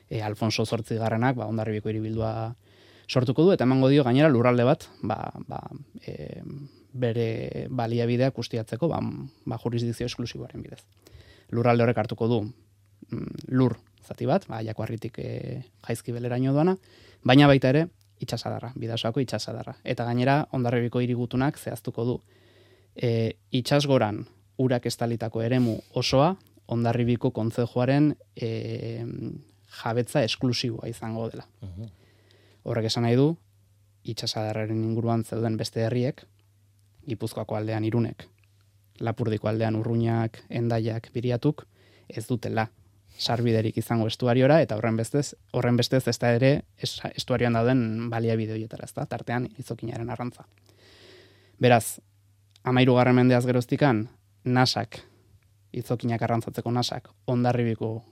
e, Alfonso 8 garrenak ba Hondarribiko hiribildua sortuko du eta emango dio gainera lurralde bat, ba, ba, e, bere baliabideak ustiatzeko ba, ba jurisdikzio esklusiboaren bidez. Lurralde horrek hartuko du mm, lur zati bat, ba, jakoarritik e, jaizki beleraino doana, baina baita ere itxasadarra, bidasoako itxasadarra. Eta gainera, ondarribiko irigutunak zehaztuko du. E, itxasgoran urak estalitako eremu osoa, ondarribiko kontzejoaren e, jabetza esklusiboa izango dela. Horrek esan nahi du, itxasadarraren inguruan zeuden beste herriek, Gipuzkoako aldean irunek, Lapurdiko aldean urruñak, endaiak, biriatuk, ez dutela sarbiderik izango estuariora, eta horren bestez, horren bestez ez da ere es- estuarioan dauden baliabide horietara, ez da, tartean izokinaren arrantza. Beraz, amairu garren mendeaz geroztikan, nasak, izokinak arrantzatzeko nasak, ondarribiko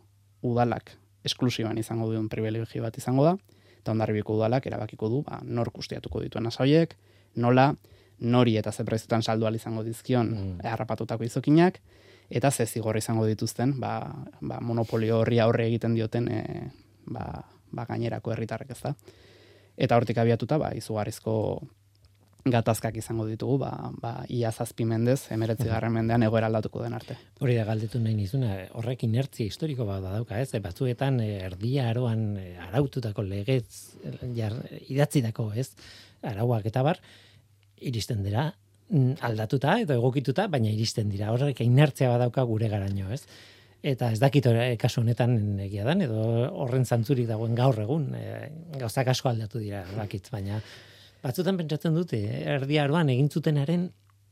udalak esklusiban izango duen privilegio bat izango da, eta ondarribiko udalak erabakiko du, ba, nor kustiatuko dituen nasa horiek, nola, nori eta ze prezutan saldu izango dizkion Mm. harrapatutako izokinak, eta ze zigor izango dituzten, ba, ba, monopolio horri aurre egiten dioten e, ba, ba gainerako herritarrek ez da. Eta hortik abiatuta, ba, izugarrizko gatazkak izango ditugu, ba, ba, ia zazpi mendez, emeretzi garren mendean egoera aldatuko den arte. Hori da galdetu nahi nizuna, horrek inertzia historiko bat dauka, ez? E, Batzuetan e, erdia aroan e, araututako legez e, jar, idatzidako, ez? Arauak eta bar, iristen dira mm, aldatuta edo egokituta, baina iristen dira. Horrek inertzia bat dauka gure garaino, ez? Eta ez dakit ora- kasu honetan egia dan, edo horren zantzurik dagoen gaur egun, e, gauzak asko aldatu dira, bakit, baina batzutan pentsatzen dute, erdi aroan egin zutenaren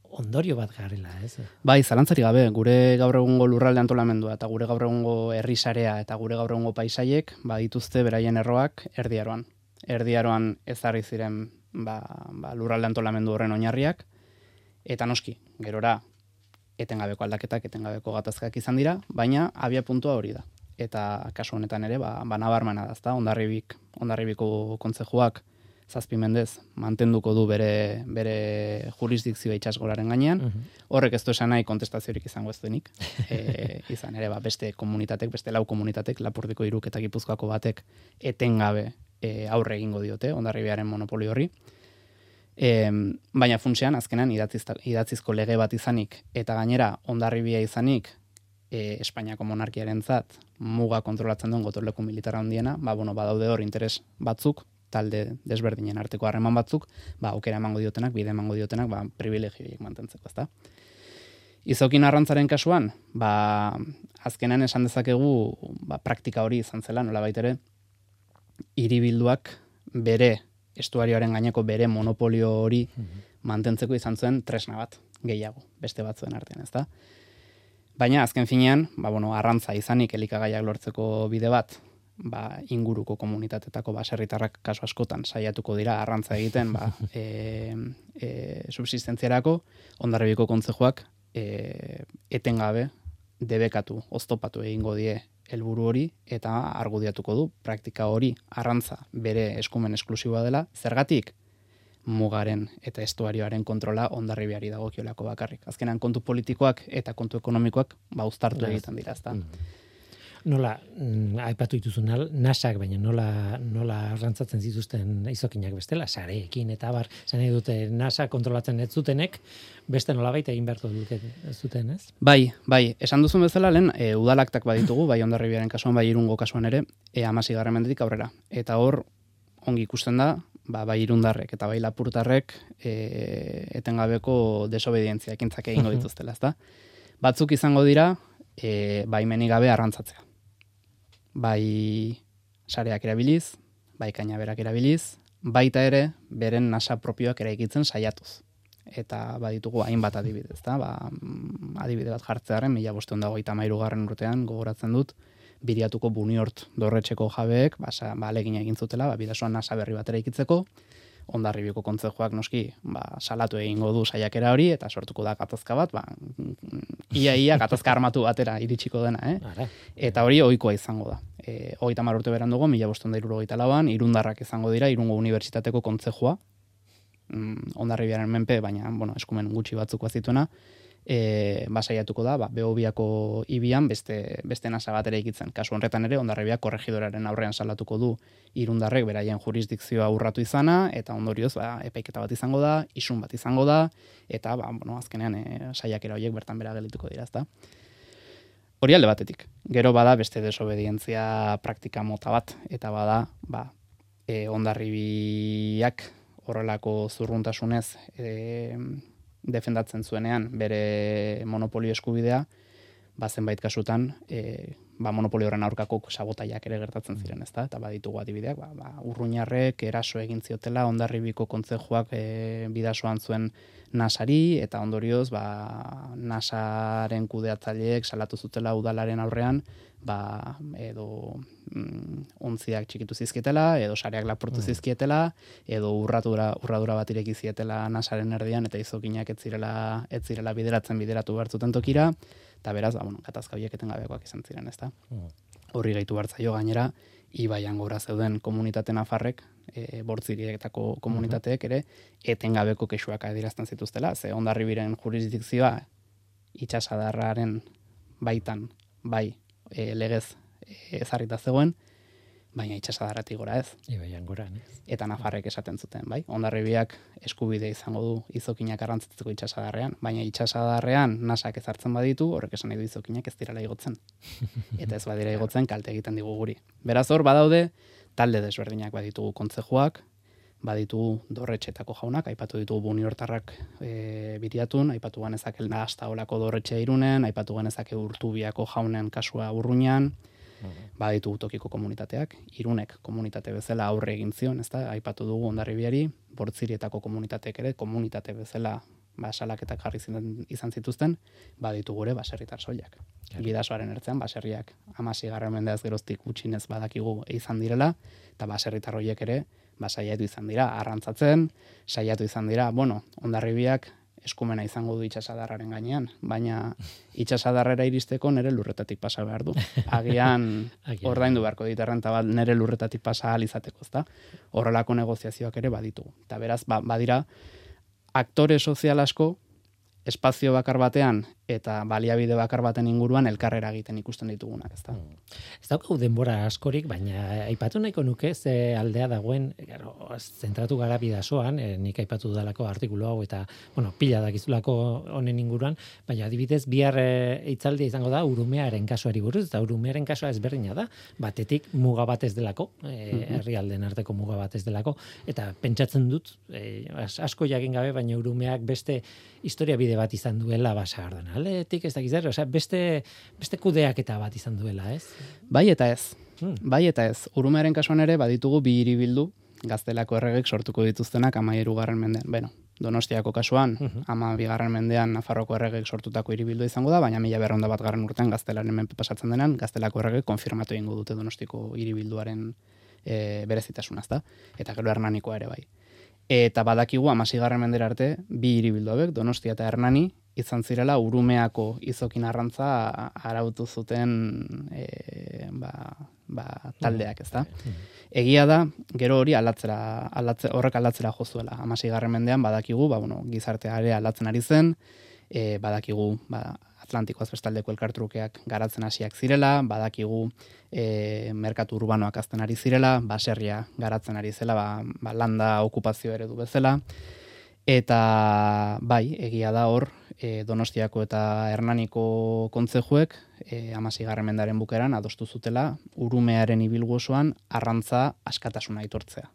ondorio bat garela, ez? Bai, zalantzari gabe, gure gaur egungo lurralde antolamendua eta gure gaur egungo herrisarea eta gure gaur egungo paisaiek ba dituzte beraien erroak erdiaroan. Erdiaroan ezarri ziren ba, ba, lurralde antolamendu horren oinarriak eta noski, gerora etengabeko aldaketak, etengabeko gatazkak izan dira, baina abia puntua hori da. Eta kasu honetan ere, ba, ba nabarmena da, ezta? Ondarribik, Ondarribiko kontzejuak zazpi mendez mantenduko du bere, bere jurisdikzioa itxasgoraren gainean, Horrek ez du esan nahi kontestaziorik izango ez duenik. E, izan ere, ba, beste komunitatek, beste lau komunitatek, Lapurdiko iruk eta Gipuzkoako batek etengabe e, aurre egingo diote, ondarribiaren monopoli horri. E, baina funtsean, azkenan, idatziz, idatzizko lege bat izanik, eta gainera, ondarribia izanik, e, Espainiako monarkiaren zat, muga kontrolatzen duen gotorleku militara handiena, ba, bueno, badaude hor interes batzuk, talde desberdinen arteko harreman batzuk, ba, aukera emango diotenak, bide emango diotenak, ba, privilegioiek mantentzeko, ezta? Izokin arrantzaren kasuan, ba, azkenan esan dezakegu ba, praktika hori izan zela, nola ere, hiribilduak bere estuarioaren gaineko bere monopolio hori mantentzeko izan zuen tresna bat, gehiago, beste batzuen artean, ezta? Baina azken finean, ba, bueno, arrantza izanik elikagaiak lortzeko bide bat, ba, inguruko komunitatetako baserritarrak kasu askotan saiatuko dira arrantza egiten ba, e, e, subsistentziarako, ondarribiko kontzejoak e, etengabe debekatu, oztopatu egingo die helburu hori eta argudiatuko du praktika hori arrantza bere eskumen esklusiboa dela, zergatik mugaren eta estuarioaren kontrola ondarribiari dagokiolako bakarrik. Azkenan kontu politikoak eta kontu ekonomikoak ba uztartu egiten dira, ezta. Nola, mm, aipatu dituzu nasak, baina nola, nola arrantzatzen zituzten izokinak bestela, sareekin eta bar, zan nahi dute nasa kontrolatzen ez zutenek, beste nola baita egin beharko dute zuten, ez? Bai, bai, esan duzun bezala lehen e, udalaktak baditugu, bai ondarribiaren kasuan, bai irungo kasuan ere, e, amasigarren mendetik aurrera. Eta hor, ongi ikusten da, ba, bai irundarrek eta bai lapurtarrek e, etengabeko desobedientzia ekintzak egingo dituztela, ezta? Batzuk izango dira, e, baimenik gabe arrantzatzea. Bai sareak erabiliz, bai kainaberak erabiliz, baita ere beren nasa propioak eraikitzen saiatuz. Eta baditugu hainbat adibidez, ezta? Ba, mm, adibide bat jartzearen, mila bosteun dago garren urtean, gogoratzen dut, biriatuko buniort dorretxeko jabeek, ba, sa, ba egin zutela, ba, bidasoan nasa berri bat eraikitzeko, ondarribiko kontzejoak noski ba, salatu egingo du saiakera hori, eta sortuko da gatazka bat, ba, ia ia gatazka armatu batera iritsiko dena, eh? Ara, Eta hori ohikoa izango da. E, hogeita mar urte beran dugu, mila boston da irurogeita lauan, irundarrak izango dira, irungo unibertsitateko kontzejua, mm, ondarribiaren menpe, baina, bueno, eskumen gutxi batzuk bazituena, e, basaiatuko da, ba, behobiako ibian beste, beste nasa bat ere ikitzen. Kasu horretan ere, ondarribiak korregidoraren aurrean salatuko du irundarrek beraien jurisdikzioa urratu izana, eta ondorioz, ba, epaiketa bat izango da, isun bat izango da, eta, ba, bueno, azkenean, e, saiakera horiek bertan bera gelituko dira, ezta? Hori alde batetik. Gero bada beste desobedientzia praktika mota bat, eta bada, ba, e, ondarribiak horrelako zurruntasunez e, defendatzen zuenean bere monopolio eskubidea, ba zenbait kasutan e, ba monopolio horren aurkako sabotaiak ere gertatzen ziren, ezta? Eta baditugu adibideak, ba, ba urruñarrek eraso egin ziotela Hondarribiko kontzejuak e, bidasoan zuen nasari eta ondorioz ba nasaren kudeatzaileek salatu zutela udalaren aurrean ba edo mm, ontziak txikitu zizkietela edo sareak lapurtu zizkietela edo urratura urradura bat ireki zietela nasaren erdian eta izokinak ez zirela ez zirela bideratzen bideratu bertzuten tokira. Eta beraz ba bueno gatazka horiek etengabekoak izan ziren, ezta? Horri gehitu hartzaio gainera ibaian gora zeuden komunitate nafarrek, e, bortzirietako komunitateek ere, etengabeko kexuak adierazten zituztela, ze ondarribiren jurisdikzioa itxasadarraren baitan, bai, e, legez e, ezarrita zegoen, baina itxasadarratik gora ez. ibaian goran, ez? Eta nafarrek esaten zuten, bai? Ondarribiak eskubide izango du izokinak arrantzatzeko itxasadarrean, baina itxasadarrean nasak ezartzen baditu, horrek esan nahi du izokinak ez direla igotzen. Eta ez badira igotzen kalte egiten digu guri. Beraz hor badaude talde desberdinak baditugu kontzejuak, baditugu dorretxetako jaunak, aipatu ditugu buniortarrak e, biriatun, aipatu ganezak nahasta olako dorretxe irunen, aipatu ganezake urtubiako jaunen kasua urruñan, baditugu tokiko komunitateak, irunek komunitate bezala aurre egin zion, ezta? Aipatu dugu ondarribiari, bortzirietako komunitateek ere komunitate bezala ba, salaketak jarri izan zituzten, baditu gure baserritar soilak. Bidasoaren ertzean, baserriak amasi garren mendeaz geroztik gutxinez badakigu izan direla, eta baserritar horiek ere, ba, saiatu izan dira, arrantzatzen, saiatu izan dira, bueno, ondarribiak eskumena izango du itxasadarraren gainean, baina itxasadarrera iristeko nere lurretatik pasa behar du. Agian Agian. ordaindu beharko dit errenta bat nere lurretatik pasa ahal izateko, ezta? Horrelako negoziazioak ere baditugu. Eta beraz, ba, badira, aktore sozial asko, espazio bakar batean eta baliabide bakar baten inguruan elkarrera egiten ikusten ditugunak, ezta? Ez daukagu denbora askorik, baina aipatu nahiko nuke ze aldea dagoen, claro, zentratu gara bidasoan, e, nik aipatu dalako artikulu hau eta, bueno, pila dakizulako honen inguruan, baina adibidez bihar e, hitzaldia izango da urumearen kasuari buruz, eta urumearen kasua ezberdina da, batetik muga bat ez delako, e, herrialden arteko muga bat ez delako, eta pentsatzen dut, e, as- asko jakin gabe, baina urumeak beste historia bide bat izan duela basardan aldetik, ez dakiz osea, beste, beste kudeaketa bat izan duela, ez? Bai eta ez. Hmm. Bai eta ez. Urumearen kasuan ere baditugu bi hiribildu gaztelako erregek sortuko dituztenak amairu garren mendean. Bueno, Donostiako kasuan, ama bigarren mendean Nafarroko erregek sortutako hiribildu izango da, baina mila berronda bat garren urtean gaztelaren menpe pasatzen denan, gaztelako erregek konfirmatu egingo dute Donostiko hiribilduaren e, berezitasuna, ezta? Eta gero hernanikoa ere bai. Eta badakigu amasigarren mendera arte, bi hiribildu hauek, Donostia eta Hernani, izan zirela urumeako izokin arrantza arautu zuten e, ba, ba, taldeak, ez da? Egia da, gero hori aldatzera, aldatze, horrek aldatzera jozuela. Amasigarren mendean badakigu, ba, bueno, gizartea ere aldatzen ari zen, e, badakigu ba, Atlantiko azbestaldeko elkartrukeak garatzen hasiak zirela, badakigu e, merkatu urbanoak azten ari zirela, baserria garatzen ari zela, ba, ba, landa okupazio eredu bezala, eta bai, egia da hor, e, Donostiako eta Hernaniko kontzejuek, e, amasigarren mendaren bukeran, adostu zutela, urumearen ibilgu osoan, arrantza askatasuna aitortzea.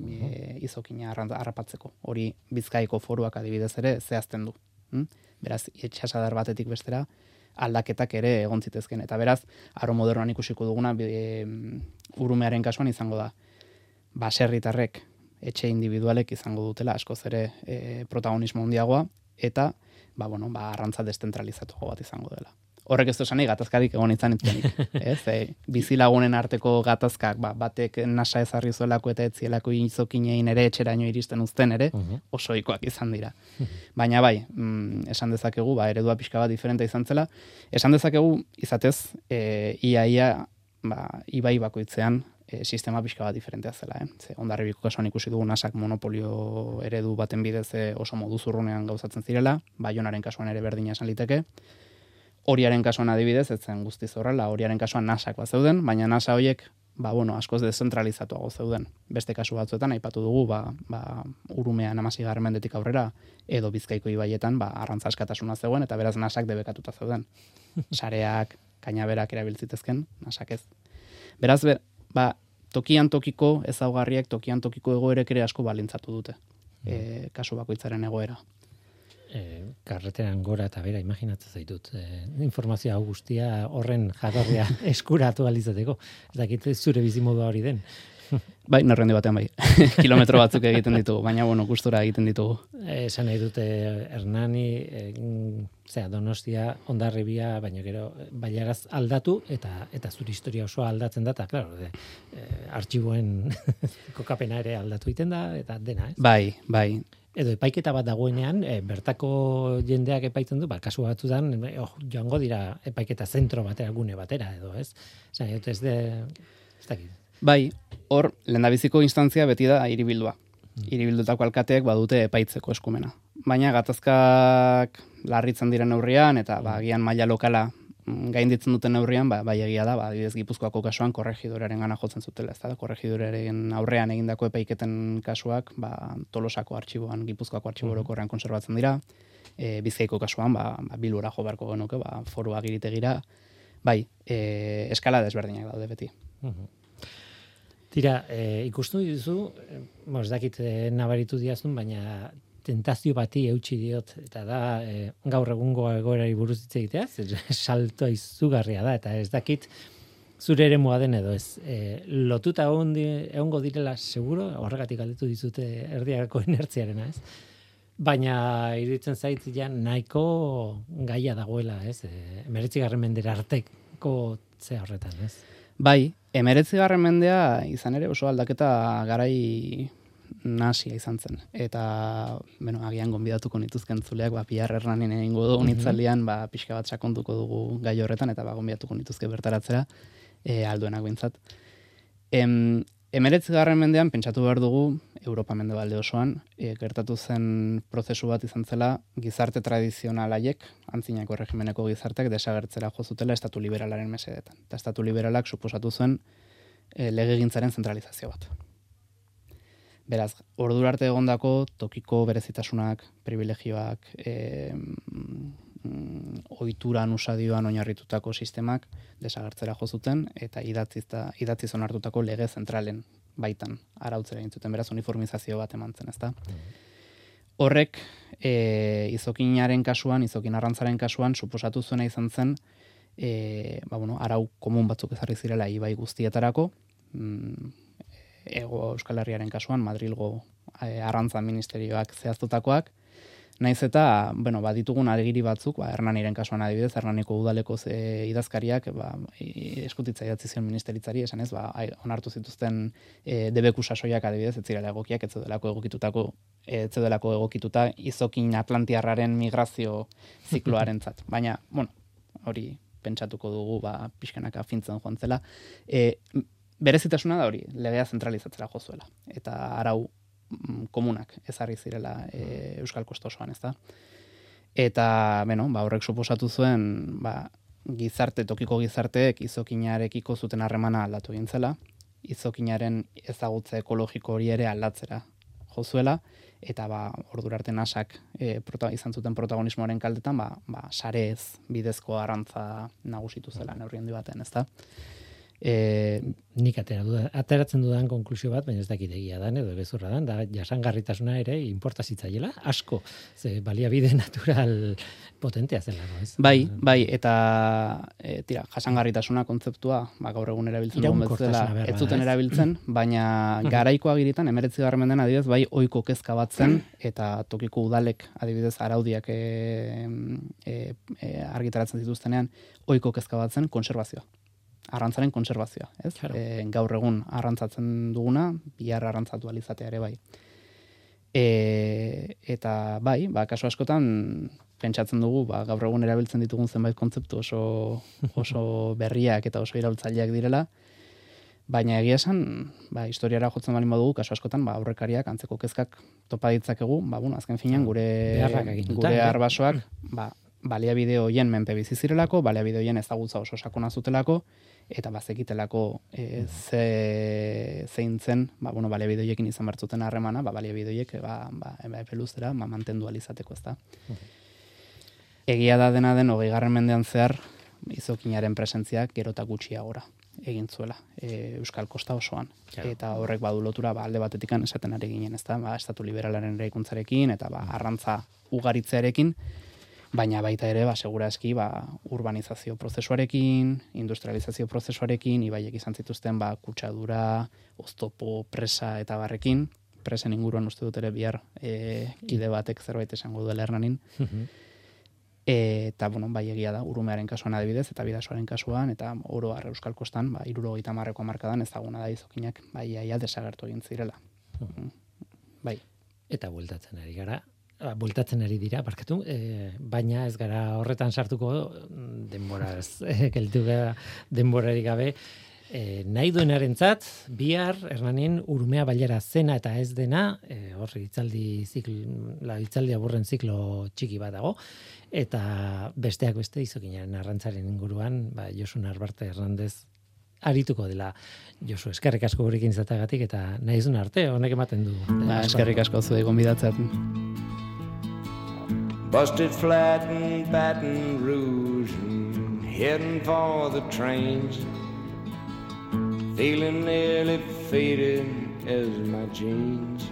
E, izokina arrantza, harrapatzeko. Hori bizkaiko foruak adibidez ere zehazten du. Hm? Beraz, itxasadar batetik bestera, aldaketak ere egon zitezken. Eta beraz, aro modernoan ikusiko duguna, e, urumearen kasuan izango da, baserritarrek etxe individualek izango dutela askoz ere e, protagonismo handiagoa eta ba bueno, ba arrantza deszentralizatuago bat izango dela. Horrek ez esan gatazkarik egon izan itzenik, ez? E, bizilagunen arteko gatazkak, ba, batek nasa ezarri zuelako eta etzielako izokinein ere etxeraino iristen uzten ere, osoikoak izan dira. Baina bai, mm, esan dezakegu, ba, eredua pixka bat diferente izan zela, esan dezakegu, izatez, e, ia, ia, ba, ibai bakoitzean, e, sistema pixka bat diferentea zela, eh? Ze ondarribiko kasuan ikusi dugu nasak monopolio eredu baten bidez oso modu zurrunean gauzatzen zirela, baionaren kasuan ere berdina esan liteke, horiaren kasuan adibidez, ez zen guztiz horrela, horiaren kasuan nasak bat zeuden, baina nasa horiek, ba, bueno, askoz dezentralizatuago zeuden. Beste kasu batzuetan, aipatu dugu, ba, ba, urumean amasigarren mendetik aurrera, edo bizkaiko ibaietan, ba, arrantza askatasuna zegoen, eta beraz nasak debekatuta zeuden. Sareak, kainaberak erabiltzitezken, nasak ez. Beraz, ber, ba, tokian tokiko ezaugarriak tokian tokiko egoerek ere asko balintzatu dute. E, kasu bakoitzaren egoera. E, karreteran gora eta bera imaginatzen zaitut. E, informazio hau guztia horren jatorria eskuratu alizateko. Ez dakit zure bizimodua hori den. Bai, norrendi batean bai. Kilometro batzuk egiten ditugu, baina bueno, gustura egiten ditugu. Esan nahi dute Hernani, e, zera, Donostia, Ondarribia, baina gero baiaraz aldatu eta eta zure historia osoa aldatzen da, eta claro, de, e, artxiboen kokapena ere aldatu egiten da eta dena, ez? Bai, bai. Edo epaiketa bat dagoenean, e, bertako jendeak epaitzen du, ba, kasu batzutan, e, oh, joango dira epaiketa zentro batera, gune batera, edo, ez? Zan, ez de, ez dakit. Bai, hor, lendabiziko instantzia beti da hiribildua. Hiribildutako alkateek badute epaitzeko eskumena. Baina gatazkak larritzen diren neurrian eta ba agian maila lokala gainditzen duten neurrian, ba, bai egia da, ba, adibidez Gipuzkoako kasuan korregidoraren gana jotzen zutela, ez da, korregidoraren aurrean egindako epaiketen kasuak, ba, tolosako artxiboan, Gipuzkoako artxibo orokorrean konserbatzen dira, e, bizkaiko kasuan, ba, ba bilura jo beharko genuke, ba, foru agiritegira, bai, e, eskala desberdinak daude beti. Tira, e, ikustu dizu, e, ez dakit e, nabaritu diazun, baina tentazio bati eutxi diot, eta da e, gaur egungo egoerari buruz hitz egitea, salto izugarria da, eta ez dakit zure ere den edo ez. E, lotuta egongo direla seguro, horregatik galdetu dizute erdiako inertziarena, ez? Baina iruditzen zait ja nahiko gaia dagoela, ez? E, Emeretzigarren mendera arteko ze horretan, ez? Bai, emeretzi garren mendea izan ere oso aldaketa garai nasia izan zen. Eta, bueno, agian gonbidatuko nituzken zuleak, ba, piar erranin egingo du, mm ba, pixka bat sakontuko dugu gai horretan, eta ba, gonbidatuko nituzke bertaratzera, e, alduenak bintzat. Em, Emeretzi garren mendean, pentsatu behar dugu, Europa mende balde osoan, e, gertatu zen prozesu bat izan zela, gizarte tradizionalaiek, antzinako regimeneko gizarteak, desagertzera jozutela estatu liberalaren mesedetan. Eta estatu liberalak suposatu zuen e, legegintzaren zentralizazio bat. Beraz, ordu arte egondako tokiko berezitasunak, privilegioak, e, mm, oituran usadioan oinarritutako sistemak desagertzera jo zuten eta idatziz da idatziz onartutako lege zentralen baitan arautzera egin zuten. Beraz uniformizazio bat emantzen, ezta? Horrek e, izokinaren kasuan, izokin arrantzaren kasuan suposatu zuena izan zen e, ba, bueno, arau komun batzuk ezarri zirela ibai guztietarako, mm, ego Euskal Herriaren kasuan Madrilgo e, arrantza ministerioak zehaztutakoak, Naiz eta, bueno, ba, ditugun adegiri batzuk, ba, Hernaniren kasuan adibidez, Hernaniko udaleko ze idazkariak, ba, eskutitza idatzi zion ministeritzari, esan ez, ba, onartu zituzten e, debeku sasoiak adibidez, ez zirela egokiak, ez zeudelako egokitutako, ez zeudelako egokituta izokin atlantiarraren migrazio zikloarentzat. Baina, bueno, hori pentsatuko dugu, ba, pixkanaka fintzen joan zela. E, berezitasuna da hori, legea zentralizatzera jozuela. Eta arau mm, komunak ezarri zirela e, Euskal Kosta osoan, ez da? Eta, bueno, ba, horrek suposatu zuen, ba, gizarte, tokiko gizarteek izokinarekiko zuten harremana aldatu zela, izokinaren ezagutze ekologiko hori ere aldatzera jozuela, eta ba, ordura arte nasak e, prota, izan zuten protagonismoaren kaldetan, ba, ba, sarez bidezko arrantza nagusitu zela neurri handi baten, ezta? E, Nik atera duda, ateratzen dudan konklusio bat, baina ez dakit egia dan edo gezurra dan, da jasangarritasuna ere inporta zitzaiela, asko, ze baliabide natural potentea zela, no, ez? Bai, bai, eta e, tira, jasangarritasuna kontzeptua, ba, gaur egun erabiltzen dugun bezala, ez zuten erabiltzen, baina garaiko agiritan, emeretzi garren mendean adibidez, bai oiko kezka bat zen, eta tokiko udalek adibidez araudiak e, e, e, argitaratzen zituztenean, oiko kezka bat zen konservazioa. Arrantzaren konservazioa, ez? Claro. E, gaur egun arrantzatzen duguna, bihar arrantzatu alizatea ere bai. E, eta bai, ba, kasu askotan pentsatzen dugu, ba, gaur egun erabiltzen ditugun zenbait kontzeptu oso, oso berriak eta oso iraultzaileak direla, baina egia esan, ba, historiara jotzen bali modugu, kasu askotan, ba, aurrekariak, antzeko kezkak topa ditzakegu, ba, bueno, azken finean, gure, Beharrak aginduta, gure eh? arbasoak, ba, baliabide hoien menpe bizi zirelako, baliabide hoien ezagutza oso sakona zutelako, eta bazekitelako e, ze, zein zen, ba, bueno, baliabide horiekin izan bertzuten harremana, ba, baliabide horiek ba, ba, epe luzera, ba, mantendu alizateko, ez da. Egia da dena den, hogei garren mendean zehar, izokinaren presentziak gero eta gutxiagora egin zuela e, Euskal Kosta osoan. Claro. Eta horrek badu lotura ba, alde batetikan esaten ari ginen, ezta? Ba, estatu liberalaren eraikuntzarekin eta ba, arrantza ugaritzearekin, baina baita ere, ba, segurazki, ba, urbanizazio prozesuarekin, industrializazio prozesuarekin, ibaiek izan zituzten, ba, kutsadura, oztopo, presa eta barrekin, presen inguruan uste dut ere bihar e, kide batek zerbait esango duela hernanin, eta, bueno, bai egia da, urumearen kasuan adibidez, eta bidasoaren kasuan, eta oro har Euskal Kostan, ba, iruro gaita marreko markadan ezaguna da izokinak, bai iaia desagertu egin zirela. Mm. Bai. Eta bueltatzen ari gara, bueltatzen ari dira, barkatu, e, baina ez gara horretan sartuko mm, denboraz, e, gelditu gara denborarik gabe, e, nahi duenarentzat bihar Hernanin urumea bailera zena eta ez dena, e, hor hitzaldi ziklo, la hitzaldi aburren ziklo txiki bat dago eta besteak beste izokinaren arrantzaren inguruan, ba Josu Narbarte Hernandez arituko dela Josu eskerrik asko gurekin izatagatik eta nahi arte honek ematen du. Ba, eskerrik asko zuei gonbidatzea. Busted flat in Baton Rouge and heading for the trains. Feeling nearly faded as my jeans.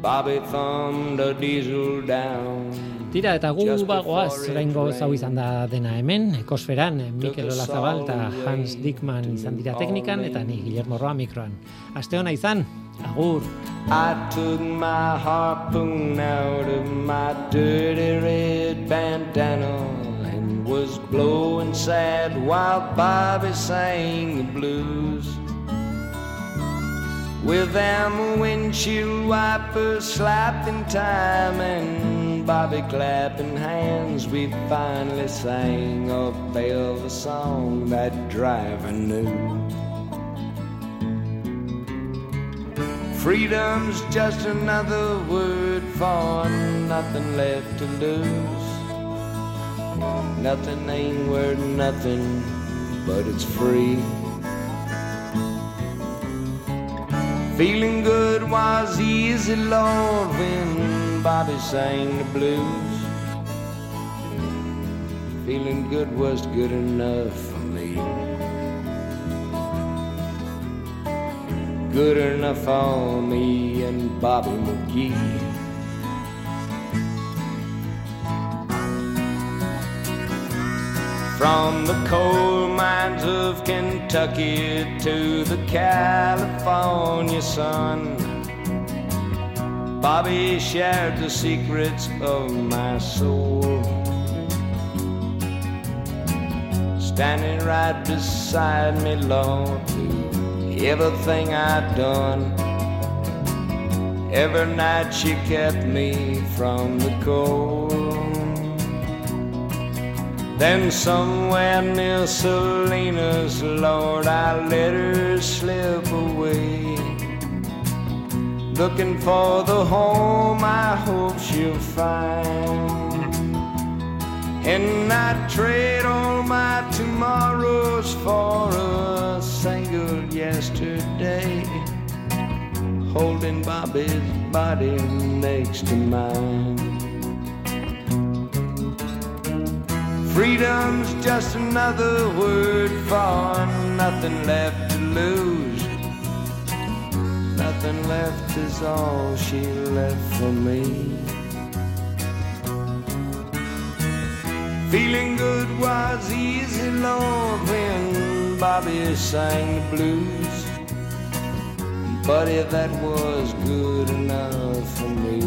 Bobby thumbed a diesel down. Tira, eta gu bagoaz, oraingo hau izan da dena hemen, ekosferan, Mikel Took us Olazabal eta Hans Dickman izan dira teknikan, eta ni Guillermo Roa mikroan. Aste hona izan, agur! I took my harpoon out of my dirty red bandana and was blowing sad while Bobby sang the blues. With them windshield wipers slapping time and Bobby clapping hands, we finally sang a Belva song that driver knew. Freedom's just another word for nothing left to lose. Nothing ain't worth nothing, but it's free. Feeling good was easy, Lord, when Bobby sang the blues. Feeling good was good enough for me. Good enough for me and Bobby McGee. From the coal mines of Kentucky to the California sun. Bobby shared the secrets of my soul. Standing right beside me, Lord, everything I'd done. Every night she kept me from the cold. Then somewhere near Salinas, Lord, I let her slip away. Looking for the home I hope she'll find. And I trade all my tomorrows for a single yesterday. Holding Bobby's body next to mine. Freedom's just another word for nothing left to lose. Nothing left is all she left for me. Feeling good was easy, Lord, when Bobby sang the blues. Buddy, that was good enough for me.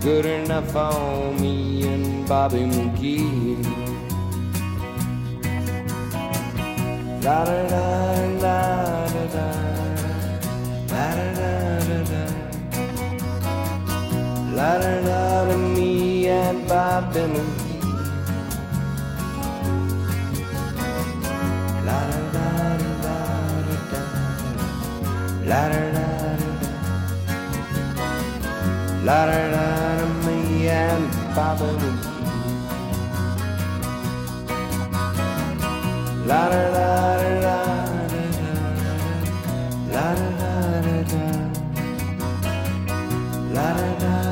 Good enough for me and Bobby McGee. La da da da da da La da da da da La da da da me and Bobby McGee. La da da da da da La da da da da La da da da me and Bobby McGee. la da da